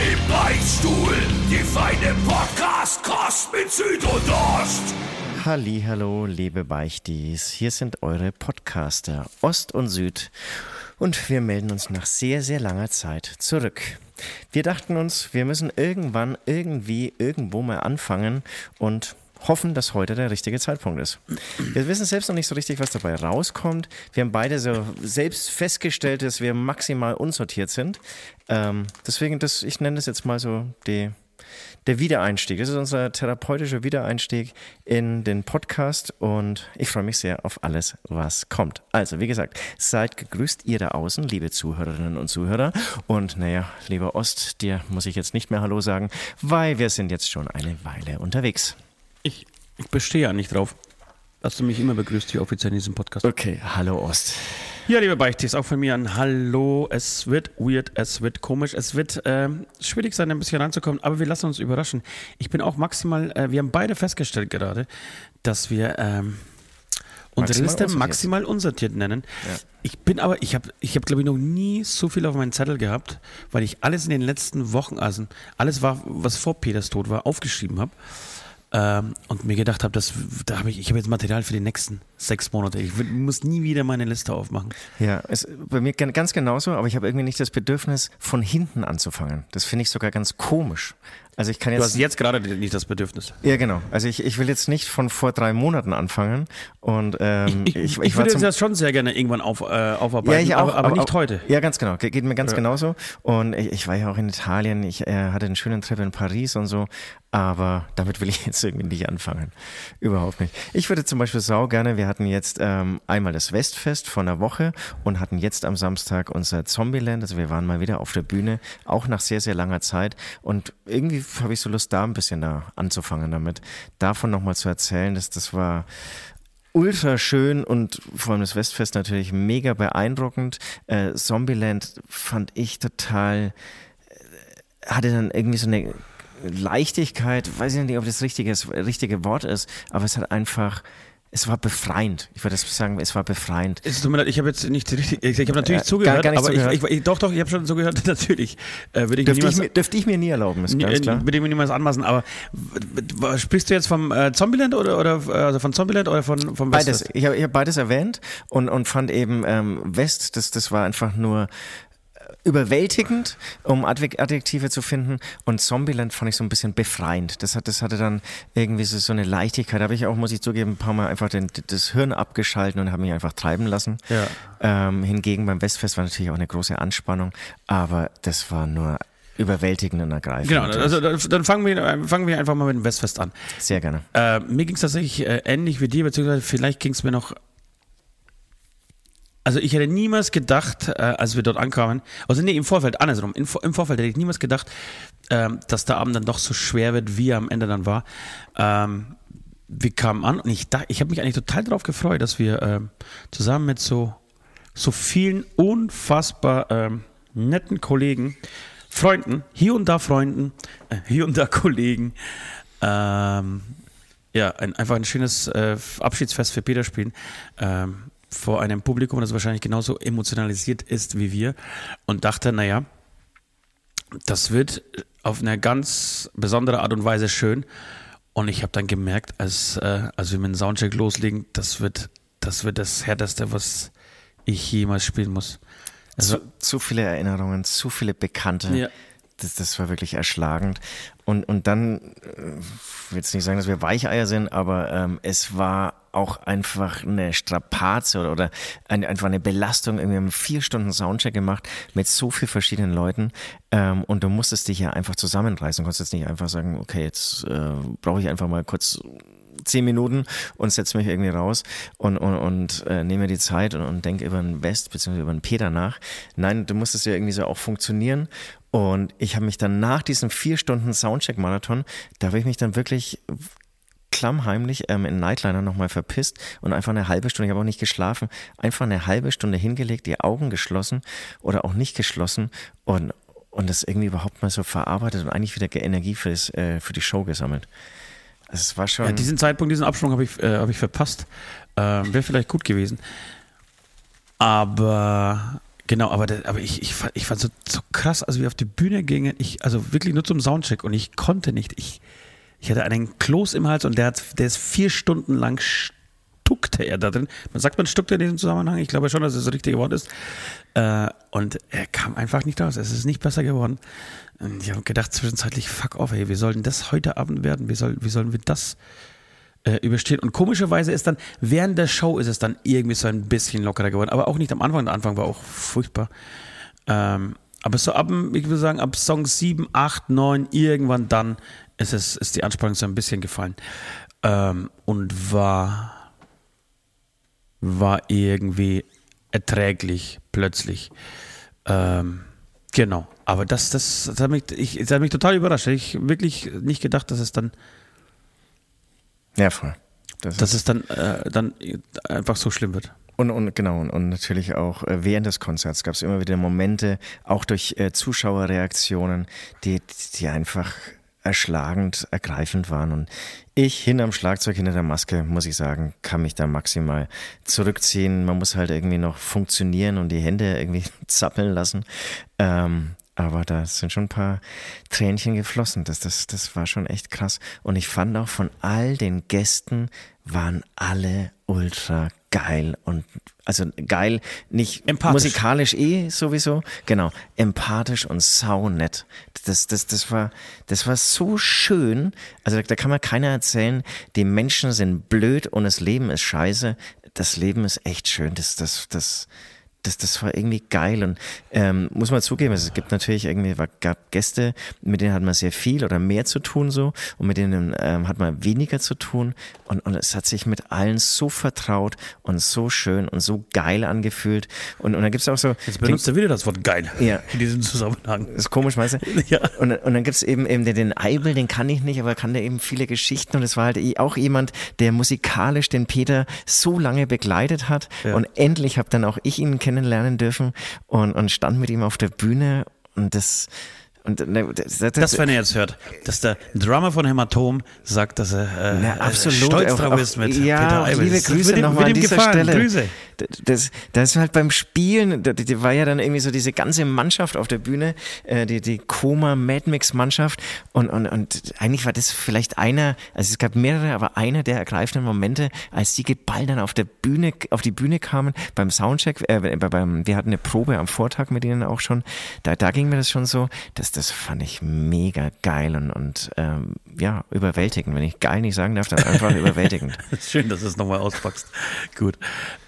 Im Beichtstuhl, die feine Podcast-Kost mit Süd und Ost. Hallo, liebe Beichtis. Hier sind eure Podcaster Ost und Süd. Und wir melden uns nach sehr, sehr langer Zeit zurück. Wir dachten uns, wir müssen irgendwann, irgendwie, irgendwo mal anfangen und hoffen, dass heute der richtige Zeitpunkt ist. Wir wissen selbst noch nicht so richtig, was dabei rauskommt. Wir haben beide so selbst festgestellt, dass wir maximal unsortiert sind. Ähm, deswegen, das, ich nenne das jetzt mal so die, der Wiedereinstieg. Das ist unser therapeutischer Wiedereinstieg in den Podcast und ich freue mich sehr auf alles, was kommt. Also, wie gesagt, seid gegrüßt ihr da außen, liebe Zuhörerinnen und Zuhörer. Und naja, lieber Ost, dir muss ich jetzt nicht mehr Hallo sagen, weil wir sind jetzt schon eine Weile unterwegs. Ich, ich bestehe ja nicht drauf, dass du mich immer begrüßt hier offiziell in diesem Podcast. Okay, hallo Ost. Ja, liebe Beichtis, auch von mir ein Hallo. Es wird weird, es wird komisch, es wird äh, schwierig sein, ein bisschen reinzukommen, aber wir lassen uns überraschen. Ich bin auch maximal, äh, wir haben beide festgestellt gerade, dass wir ähm, unsere Maximal Liste unsortiert. maximal unsortiert nennen. Ja. Ich bin aber, ich habe, ich hab, glaube ich, noch nie so viel auf meinen Zettel gehabt, weil ich alles in den letzten Wochen, also alles war, was vor Peters Tod war, aufgeschrieben habe. Ähm, und mir gedacht habe, da habe ich, ich habe jetzt Material für die nächsten sechs Monate. Ich muss nie wieder meine Liste aufmachen. Ja, es, bei mir gan- ganz genauso, aber ich habe irgendwie nicht das Bedürfnis, von hinten anzufangen. Das finde ich sogar ganz komisch. Also ich kann Du jetzt. hast jetzt gerade nicht das Bedürfnis. ja, genau. Also ich, ich will jetzt nicht von vor drei Monaten anfangen. Und ähm, Ich, ich, ich, war würde zum- das schon sehr gerne irgendwann auf, äh, aufarbeiten, ja, ich auch, aber, aber nicht auch- heute. Ja, ganz genau. Ge- Geht mir ganz genauso. Und ich, ich war ja auch in Italien. Ich äh, hatte einen schönen Trip in Paris und so. Aber damit will ich jetzt irgendwie nicht anfangen. Überhaupt nicht. Ich würde zum Beispiel sau gerne, wir hatten jetzt ähm, einmal das Westfest von einer Woche und hatten jetzt am Samstag unser Zombieland. Also wir waren mal wieder auf der Bühne, auch nach sehr, sehr langer Zeit. Und irgendwie habe ich so Lust, da ein bisschen da anzufangen damit. Davon nochmal zu erzählen, dass das war ultra schön und vor allem das Westfest natürlich mega beeindruckend. Äh, Zombieland fand ich total, äh, hatte dann irgendwie so eine Leichtigkeit, weiß ich nicht, ob das richtige, richtige Wort ist, aber es hat einfach, es war befreiend. Ich würde sagen, es war befreiend. Es tut mir leid, ich habe jetzt nicht richtig, ich, ich habe natürlich Äh, zugehört, gar- gar nicht aber. Ich, ich, doch, doch, ich habe schon zugehört, natürlich. Äh, würde ich mir Dürfte ich, niemals, mir, dürfte ich mir nie erlauben, ist ganz äh, klar. würde ich mir niemals anmaßen, aber sprichst du jetzt vom äh, Zombieland oder, oder also von Zombieland oder von, vom Beides. Westfest? Ich habe ich hab beides erwähnt und, und fand eben ähm, West, das, das war einfach nur überwältigend, um Adjek- Adjektive zu finden. Und Zombieland fand ich so ein bisschen befreiend. Das, hat, das hatte dann irgendwie so, so eine Leichtigkeit. Da habe ich auch, muss ich zugeben, ein paar Mal einfach den, das Hirn abgeschalten und habe mich einfach treiben lassen. Ja. Ähm, hingegen beim Westfest war natürlich auch eine große Anspannung, aber das war nur überwältigend und ergreifend. Genau, also dann, fangen, wir, fangen wir einfach mal mit dem Westfest an. Sehr gerne. Äh, mir ging es tatsächlich äh, ähnlich wie dir, beziehungsweise vielleicht ging es mir noch. Also ich hätte niemals gedacht, äh, als wir dort ankamen, also nee, im Vorfeld, andersrum, im, im Vorfeld hätte ich niemals gedacht, ähm, dass der Abend dann doch so schwer wird, wie er am Ende dann war. Ähm, wir kamen an und ich, ich habe mich eigentlich total darauf gefreut, dass wir ähm, zusammen mit so, so vielen unfassbar ähm, netten Kollegen, Freunden, hier und da Freunden, äh, hier und da Kollegen, ähm, ja, ein, einfach ein schönes äh, Abschiedsfest für Peter spielen. Ähm, vor einem Publikum, das wahrscheinlich genauso emotionalisiert ist wie wir. Und dachte, naja, das wird auf eine ganz besondere Art und Weise schön. Und ich habe dann gemerkt, als, äh, als wir mit dem Soundcheck loslegen, das wird, das wird das Härteste, was ich jemals spielen muss. Also, zu, zu viele Erinnerungen, zu viele Bekannte. Ja. Das, das war wirklich erschlagend. Und, und dann, äh, ich will jetzt nicht sagen, dass wir Weicheier sind, aber ähm, es war auch einfach eine Strapaze oder, oder ein, einfach eine Belastung. Wir haben vier Stunden Soundcheck gemacht mit so vielen verschiedenen Leuten ähm, und du musstest dich ja einfach zusammenreißen. Du konntest jetzt nicht einfach sagen, okay, jetzt äh, brauche ich einfach mal kurz zehn Minuten und setze mich irgendwie raus und, und, und äh, nehme mir die Zeit und, und denke über den West bzw. über den Peter nach. Nein, du musstest ja irgendwie so auch funktionieren. Und ich habe mich dann nach diesem vier Stunden Soundcheck-Marathon, da habe ich mich dann wirklich klammheimlich ähm, in Nightliner nochmal verpisst und einfach eine halbe Stunde, ich habe auch nicht geschlafen, einfach eine halbe Stunde hingelegt, die Augen geschlossen oder auch nicht geschlossen und, und das irgendwie überhaupt mal so verarbeitet und eigentlich wieder Energie für, das, äh, für die Show gesammelt. Also es war schon. Ja, diesen Zeitpunkt, diesen Absprung habe ich, äh, hab ich verpasst. Äh, Wäre vielleicht gut gewesen. Aber genau, aber, der, aber ich, ich, fand, ich fand so, so krass, als wir auf die Bühne gingen, ich, also wirklich nur zum Soundcheck und ich konnte nicht. Ich, ich hatte einen Kloß im Hals und der, hat, der ist vier Stunden lang stuckte er da drin. Man sagt, man stuckte in diesem Zusammenhang. Ich glaube schon, dass es das richtige Wort ist. Äh, und er kam einfach nicht raus. Es ist nicht besser geworden. Und ich habe gedacht zwischenzeitlich, fuck off, ey, wie soll denn das heute Abend werden? Wie, soll, wie sollen wir das äh, überstehen? Und komischerweise ist dann, während der Show ist es dann irgendwie so ein bisschen lockerer geworden. Aber auch nicht am Anfang. Der Anfang war auch furchtbar. Ähm, aber so ab, ich würde sagen, ab Song 7, 8, 9, irgendwann dann ist, es, ist die Anspannung so ein bisschen gefallen. Ähm, und war, war irgendwie erträglich plötzlich. Ähm, genau. Aber das, das, das, hat mich, ich, das hat mich total überrascht. Ich wirklich nicht gedacht, dass es dann. Ja, voll. Das dass es dann, äh, dann einfach so schlimm wird. Und, und genau, und, und natürlich auch äh, während des Konzerts gab es immer wieder Momente, auch durch äh, Zuschauerreaktionen, die, die einfach erschlagend, ergreifend waren. Und ich hinterm Schlagzeug, hinter der Maske, muss ich sagen, kann mich da maximal zurückziehen. Man muss halt irgendwie noch funktionieren und die Hände irgendwie zappeln lassen. Ähm, aber da sind schon ein paar Tränchen geflossen. Das, das, das war schon echt krass. Und ich fand auch von all den Gästen waren alle ultra geil und also geil, nicht musikalisch eh sowieso, genau, empathisch und saunett. Das, das, das war, das war so schön. Also da kann man keiner erzählen, die Menschen sind blöd und das Leben ist scheiße. Das Leben ist echt schön. Das, das, das, das, das war irgendwie geil und ähm, muss man zugeben, es gibt natürlich irgendwie gab Gäste, mit denen hat man sehr viel oder mehr zu tun so und mit denen ähm, hat man weniger zu tun und, und es hat sich mit allen so vertraut und so schön und so geil angefühlt und, und dann gibt's auch so... Jetzt benutzt er wieder das Wort geil ja. in diesem Zusammenhang. Das ist komisch, weißt du? Ja. Und, und dann gibt's eben, eben den, den Eibel, den kann ich nicht, aber kann der eben viele Geschichten und es war halt auch jemand, der musikalisch den Peter so lange begleitet hat ja. und endlich habe dann auch ich ihn kennengelernt kennenlernen dürfen und, und stand mit ihm auf der Bühne und das, und, ne, das, das, das, wenn er jetzt hört, dass der Drummer von Hämatom sagt, dass er äh, na, absolut, stolz drauf ist mit ja, Peter Eibel. Liebe Grüße nochmal an dieser gefallen. Stelle. Grüße. Das, das ist halt beim Spielen, da, da war ja dann irgendwie so diese ganze Mannschaft auf der Bühne, äh, die, die Koma Mad Mix Mannschaft und, und, und eigentlich war das vielleicht einer, also es gab mehrere, aber einer der ergreifenden Momente, als die Ball dann auf der Bühne, auf die Bühne kamen beim Soundcheck, äh, beim, wir hatten eine Probe am Vortag mit ihnen auch schon, da, da ging mir das schon so, dass das, fand ich mega geil und, und ähm, ja, überwältigend. Wenn ich geil nicht sagen darf, dann einfach überwältigend. Schön, dass du es nochmal auspackst. Gut.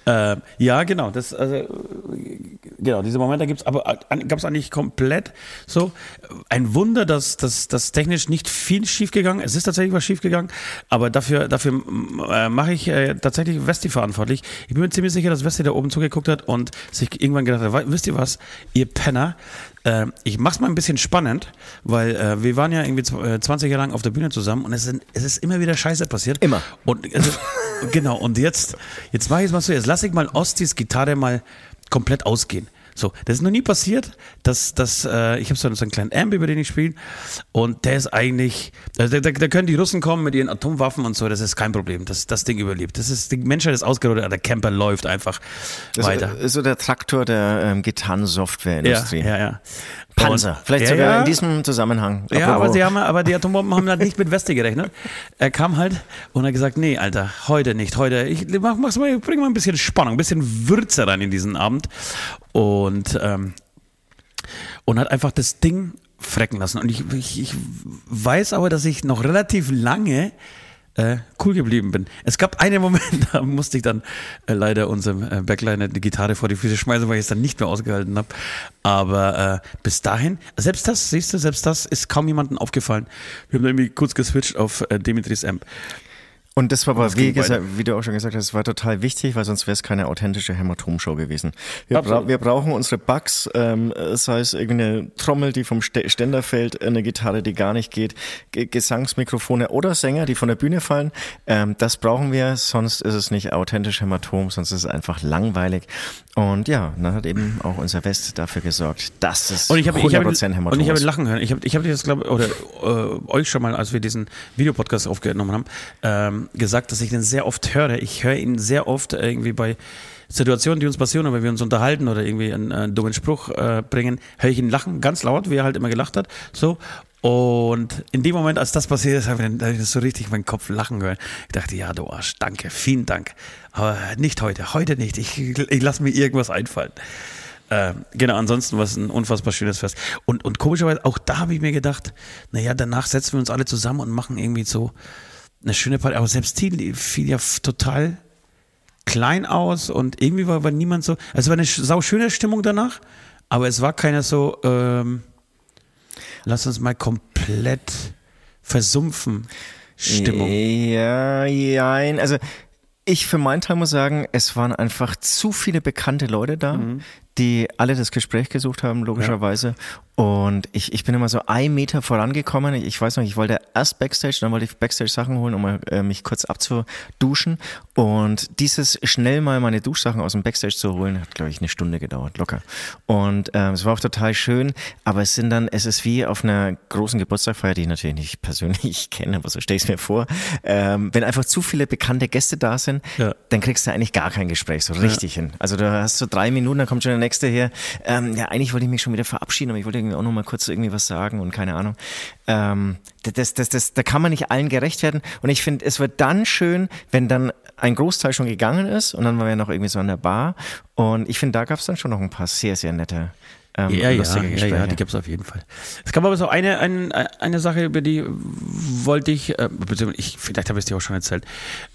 Äh, ja, genau. Das, also, genau, diese Momente gibt es, aber gab es eigentlich komplett so. Ein Wunder, dass das dass technisch nicht viel schiefgegangen Es ist tatsächlich was schiefgegangen, aber dafür, dafür äh, mache ich äh, tatsächlich Westi verantwortlich. Ich bin mir ziemlich sicher, dass Westi da oben zugeguckt hat und sich irgendwann gedacht hat, wisst ihr was, ihr Penner, äh, ich mach's mal ein bisschen spannend, weil äh, wir waren ja irgendwie 20 Jahre lang auf der Bühne zusammen und es, sind, es ist immer wieder Scheiße passiert. Immer. Und also, genau, und jetzt, jetzt mache ich es mal so, jetzt lasse ich mal Ostis Gitarre mal komplett ausgehen. So, das ist noch nie passiert, dass, dass äh, ich habe so, einen kleinen Amp, über den ich spiele und der ist eigentlich, also da, da, können die Russen kommen mit ihren Atomwaffen und so, das ist kein Problem, das, das Ding überlebt. Das ist, die Menschheit ist ausgerottet, der Camper läuft einfach das weiter. Ist so der Traktor der ähm, Gitarrensoftwareindustrie. Ja, ja, ja. Panzer, vielleicht sogar ja, in diesem Zusammenhang. Ja, aber, sie haben, aber die Atombomben haben halt nicht mit Weste gerechnet. Er kam halt und hat gesagt, nee, Alter, heute nicht, heute, ich mach, mach's mal, bring mal ein bisschen Spannung, ein bisschen Würze rein in diesen Abend. Und, ähm, und hat einfach das Ding frecken lassen. Und ich, ich, ich weiß aber, dass ich noch relativ lange äh, cool geblieben bin. Es gab einen Moment, da musste ich dann äh, leider unserem äh, Backliner die Gitarre vor die Füße schmeißen, weil ich es dann nicht mehr ausgehalten habe. Aber äh, bis dahin, selbst das, siehst du, selbst das ist kaum jemandem aufgefallen. Wir haben irgendwie kurz geswitcht auf äh, Dimitris Amp. Und das war aber, wie, gesagt, wie du auch schon gesagt hast, war total wichtig, weil sonst wäre es keine authentische Hämatom-Show gewesen. Wir, bra wir, brauchen unsere Bugs, ähm, sei es irgendeine Trommel, die vom Ständer fällt, eine Gitarre, die gar nicht geht, G Gesangsmikrofone oder Sänger, die von der Bühne fallen. Ähm, das brauchen wir, sonst ist es nicht authentisch Hämatom, sonst ist es einfach langweilig. Und ja, dann hat eben auch unser West dafür gesorgt, dass es und ich hab, 100% ich hab, Hämatom Und ich habe lachen hören. Ich habe ich hab das, glaube oder äh, euch schon mal, als wir diesen Videopodcast aufgenommen haben, ähm, gesagt, dass ich den sehr oft höre. Ich höre ihn sehr oft irgendwie bei Situationen, die uns passieren, wenn wir uns unterhalten oder irgendwie einen, einen dummen Spruch äh, bringen, höre ich ihn lachen, ganz laut, wie er halt immer gelacht hat. So. Und in dem Moment, als das passiert ist, habe ich, so richtig meinen Kopf lachen hören. Ich dachte, ja, du Arsch, danke, vielen Dank. Aber nicht heute, heute nicht. Ich, ich lasse mir irgendwas einfallen. Äh, genau, ansonsten war es ein unfassbar schönes Fest. Und, und komischerweise, auch da habe ich mir gedacht, naja, danach setzen wir uns alle zusammen und machen irgendwie so eine schöne Party. Aber selbst die fiel ja total klein aus und irgendwie war, war niemand so. Also es war eine sauschöne Stimmung danach, aber es war keiner so, ähm, lass uns mal komplett versumpfen. Stimmung. Ja, ja, also ich für meinen Teil muss sagen, es waren einfach zu viele bekannte Leute da, mhm. Die alle das Gespräch gesucht haben, logischerweise. Ja. Und ich, ich bin immer so ein Meter vorangekommen. Ich weiß noch, ich wollte erst Backstage, dann wollte ich Backstage Sachen holen, um äh, mich kurz abzuduschen. Und dieses schnell mal meine Duschsachen aus dem Backstage zu holen, hat, glaube ich, eine Stunde gedauert, locker. Und ähm, es war auch total schön, aber es sind dann, es ist wie auf einer großen Geburtstagfeier, die ich natürlich nicht persönlich kenne, aber so stelle ich es mir vor. Ähm, wenn einfach zu viele bekannte Gäste da sind, ja. dann kriegst du eigentlich gar kein Gespräch so richtig ja. hin. Also du hast so drei Minuten, dann kommt schon der nächste her. Ähm, ja, eigentlich wollte ich mich schon wieder verabschieden, aber ich wollte irgendwie auch noch mal kurz irgendwie was sagen und keine Ahnung. Ähm, das, das, das, da kann man nicht allen gerecht werden. Und ich finde, es wird dann schön, wenn dann ein Großteil schon gegangen ist und dann waren wir noch irgendwie so an der Bar. Und ich finde, da gab es dann schon noch ein paar sehr, sehr nette ähm, ja, ja, ja, ja, die gibt es auf jeden Fall. Es gab aber so eine, eine, eine Sache, über die wollte ich, äh, ich vielleicht habe ich es dir auch schon erzählt.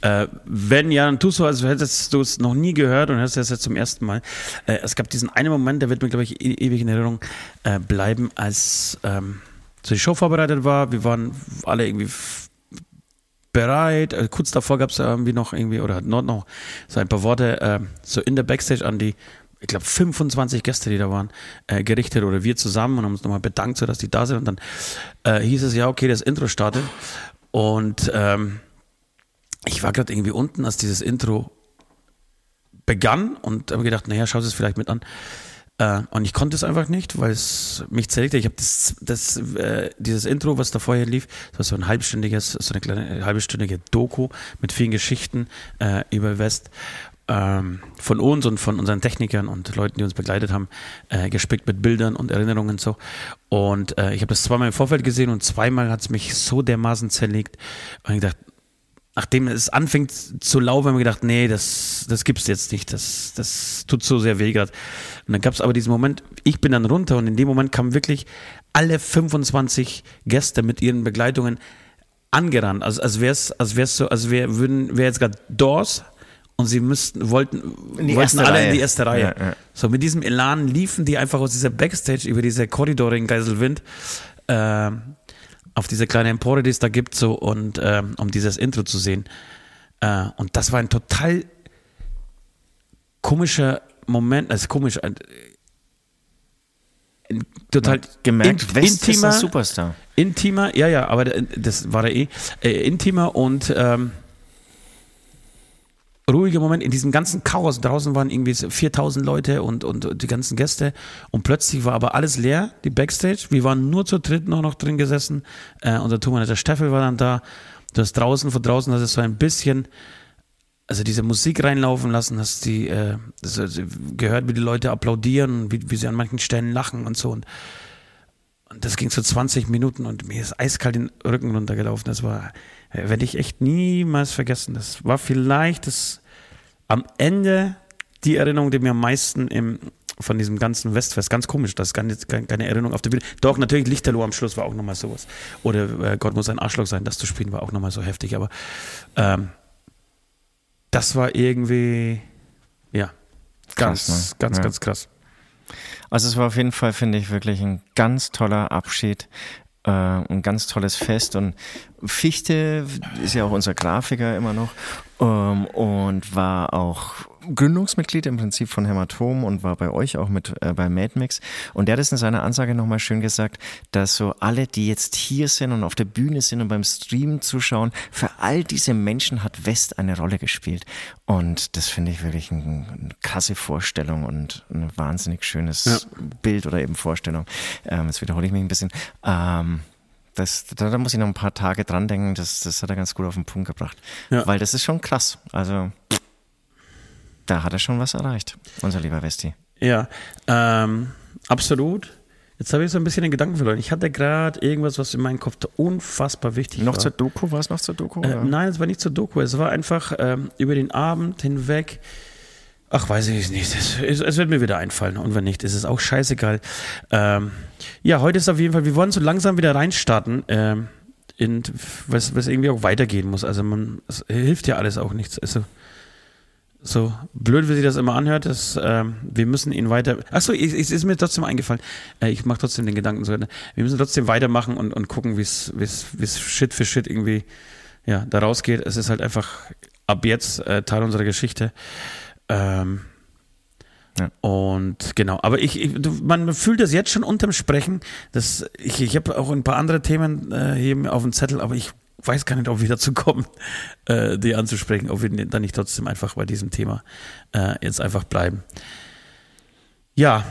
Äh, wenn ja, dann tust du, als hättest du es noch nie gehört und hörst es jetzt zum ersten Mal. Äh, es gab diesen einen Moment, der wird mir, glaube ich, e ewig in Erinnerung äh, bleiben, als ähm, so die Show vorbereitet war. Wir waren alle irgendwie bereit. Also kurz davor gab es irgendwie noch irgendwie, oder noch, noch so ein paar Worte äh, so in der Backstage an die ich glaube, 25 Gäste, die da waren, äh, gerichtet oder wir zusammen und haben uns nochmal bedankt, so dass die da sind. Und dann äh, hieß es ja, okay, das Intro startet. Und ähm, ich war gerade irgendwie unten, als dieses Intro begann und habe gedacht, naja, schau es vielleicht mit an. Äh, und ich konnte es einfach nicht, weil es mich zerlegte. Ich habe das, das, äh, dieses Intro, was da vorher lief, das war so ein halbstündiges, so eine kleine halbstündige Doku mit vielen Geschichten äh, über West ähm, von uns und von unseren Technikern und Leuten, die uns begleitet haben, äh, gespickt mit Bildern und Erinnerungen und so. Und äh, ich habe das zweimal im Vorfeld gesehen und zweimal hat es mich so dermaßen zerlegt. Und ich dachte, nachdem es anfängt zu laufen, haben wir gedacht, nee, das, das gibt's jetzt nicht. Das, das tut so sehr weh gerade. Und dann gab es aber diesen Moment, ich bin dann runter und in dem Moment kamen wirklich alle 25 Gäste mit ihren Begleitungen angerannt. Also als wäre es als wär's so, als wäre wär jetzt gerade Doors und sie müssten, wollten, wollten alle Reihe. in die erste Reihe. Ja, ja. So mit diesem Elan liefen die einfach aus dieser Backstage über diese Korridore in Geiselwind äh, auf diese kleine Empore, die es da gibt, so und äh, um dieses Intro zu sehen. Äh, und das war ein total komischer Moment, also komisch, ein, ein total gemerkt, in, West intimer, ist ein Superstar. Intimer, ja, ja, aber das war der eh, äh, intimer und ähm, ruhiger Moment in diesem ganzen Chaos. Draußen waren irgendwie 4000 Leute und, und die ganzen Gäste. Und plötzlich war aber alles leer, die Backstage. Wir waren nur zu dritt noch, noch drin gesessen. Äh, unser Tourmanager Steffel war dann da. Du hast draußen, von draußen hast du so ein bisschen, also diese Musik reinlaufen lassen, hast die, äh, also gehört, wie die Leute applaudieren, wie, wie sie an manchen Stellen lachen und so. Und, und das ging so 20 Minuten und mir ist eiskalt den Rücken runtergelaufen. Das war, äh, werde ich echt niemals vergessen. Das war vielleicht das am Ende die Erinnerung, die mir am meisten im, von diesem ganzen Westfest, ganz komisch, das ist keine, keine Erinnerung auf der Bühne. Doch, natürlich Lichterloh am Schluss war auch nochmal sowas. Oder äh, Gott muss ein Arschloch sein, das zu spielen war auch nochmal so heftig, aber ähm, das war irgendwie, ja, ganz, krass, ne? ganz, ja. ganz krass. Also es war auf jeden Fall, finde ich, wirklich ein ganz toller Abschied Äh, ein ganz tolles Fest und Fichte ist ja auch unser Grafiker immer noch ähm, und war auch Gründungsmitglied im Prinzip von Hämatom und war bei euch auch mit äh, bei MadMix. Und der hat es in seiner Ansage nochmal schön gesagt, dass so alle, die jetzt hier sind und auf der Bühne sind und beim Stream zuschauen, für all diese Menschen hat West eine Rolle gespielt. Und das finde ich wirklich eine, eine krasse Vorstellung und ein wahnsinnig schönes ja. Bild oder eben Vorstellung. Ähm, jetzt wiederhole ich mich ein bisschen. Ähm, das, da, da, muss ich noch ein paar Tage dran denken, das, das hat er ganz gut auf den Punkt gebracht. Ja. Weil das ist schon krass. Also da hat er schon was erreicht, unser lieber Westi. Ja, ähm, absolut. Jetzt habe ich so ein bisschen den Gedanken verloren. Ich hatte gerade irgendwas, was in meinem Kopf unfassbar wichtig noch war. Noch zur Doku? War es noch zur Doku? Äh, nein, es war nicht zur Doku. Es war einfach ähm, über den Abend hinweg. Ach, weiß ich nicht. Es, es, es, wird mir wieder einfallen. Und wenn nicht, ist es auch scheißegal. Ähm, ja, heute ist auf jeden Fall, wir wollen so langsam wieder reinstarten. Ähm, in, was, was irgendwie auch weitergehen muss. Also man, es hilft ja alles auch nichts. Also so blöd, wie sich das immer anhört, ist, ähm, wir müssen ihn weiter. Achso, es ist mir trotzdem eingefallen. Äh, ich mache trotzdem den Gedanken so. Wir müssen trotzdem weitermachen und, und gucken, wie es Shit für Shit irgendwie ja, da rausgeht. Es ist halt einfach ab jetzt äh, Teil unserer Geschichte. Ähm, ja. Und genau, aber ich, ich, man fühlt das jetzt schon unterm Sprechen. Das, ich ich habe auch ein paar andere Themen äh, hier auf dem Zettel, aber ich weiß gar nicht, ob wir dazu kommen, äh, die anzusprechen, ob wir dann nicht trotzdem einfach bei diesem Thema äh, jetzt einfach bleiben. Ja.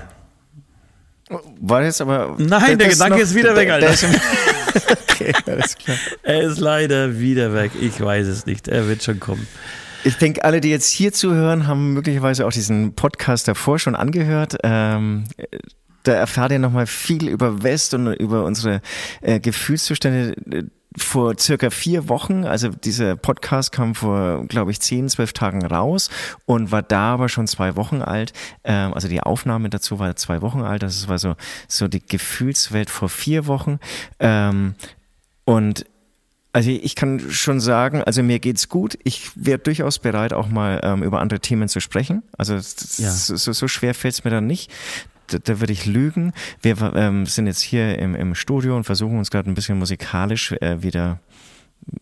War jetzt aber. Nein, der Gedanke noch, ist wieder weg, Alter. okay, alles klar. Er ist leider wieder weg. Ich weiß es nicht. Er wird schon kommen. Ich denke, alle, die jetzt hier zuhören, haben möglicherweise auch diesen Podcast davor schon angehört. Ähm, da erfahrt ihr nochmal viel über West und über unsere äh, Gefühlszustände vor circa vier Wochen, also dieser Podcast kam vor, glaube ich, zehn, zwölf Tagen raus und war da aber schon zwei Wochen alt. Ähm, also die Aufnahme dazu war zwei Wochen alt. Das war so, so die Gefühlswelt vor vier Wochen. Ähm, und also ich kann schon sagen, also mir geht's gut. Ich wäre durchaus bereit, auch mal ähm, über andere Themen zu sprechen. Also ja. so, so schwer fällt's mir dann nicht da, da würde ich lügen. Wir ähm, sind jetzt hier im, im Studio und versuchen uns gerade ein bisschen musikalisch äh, wieder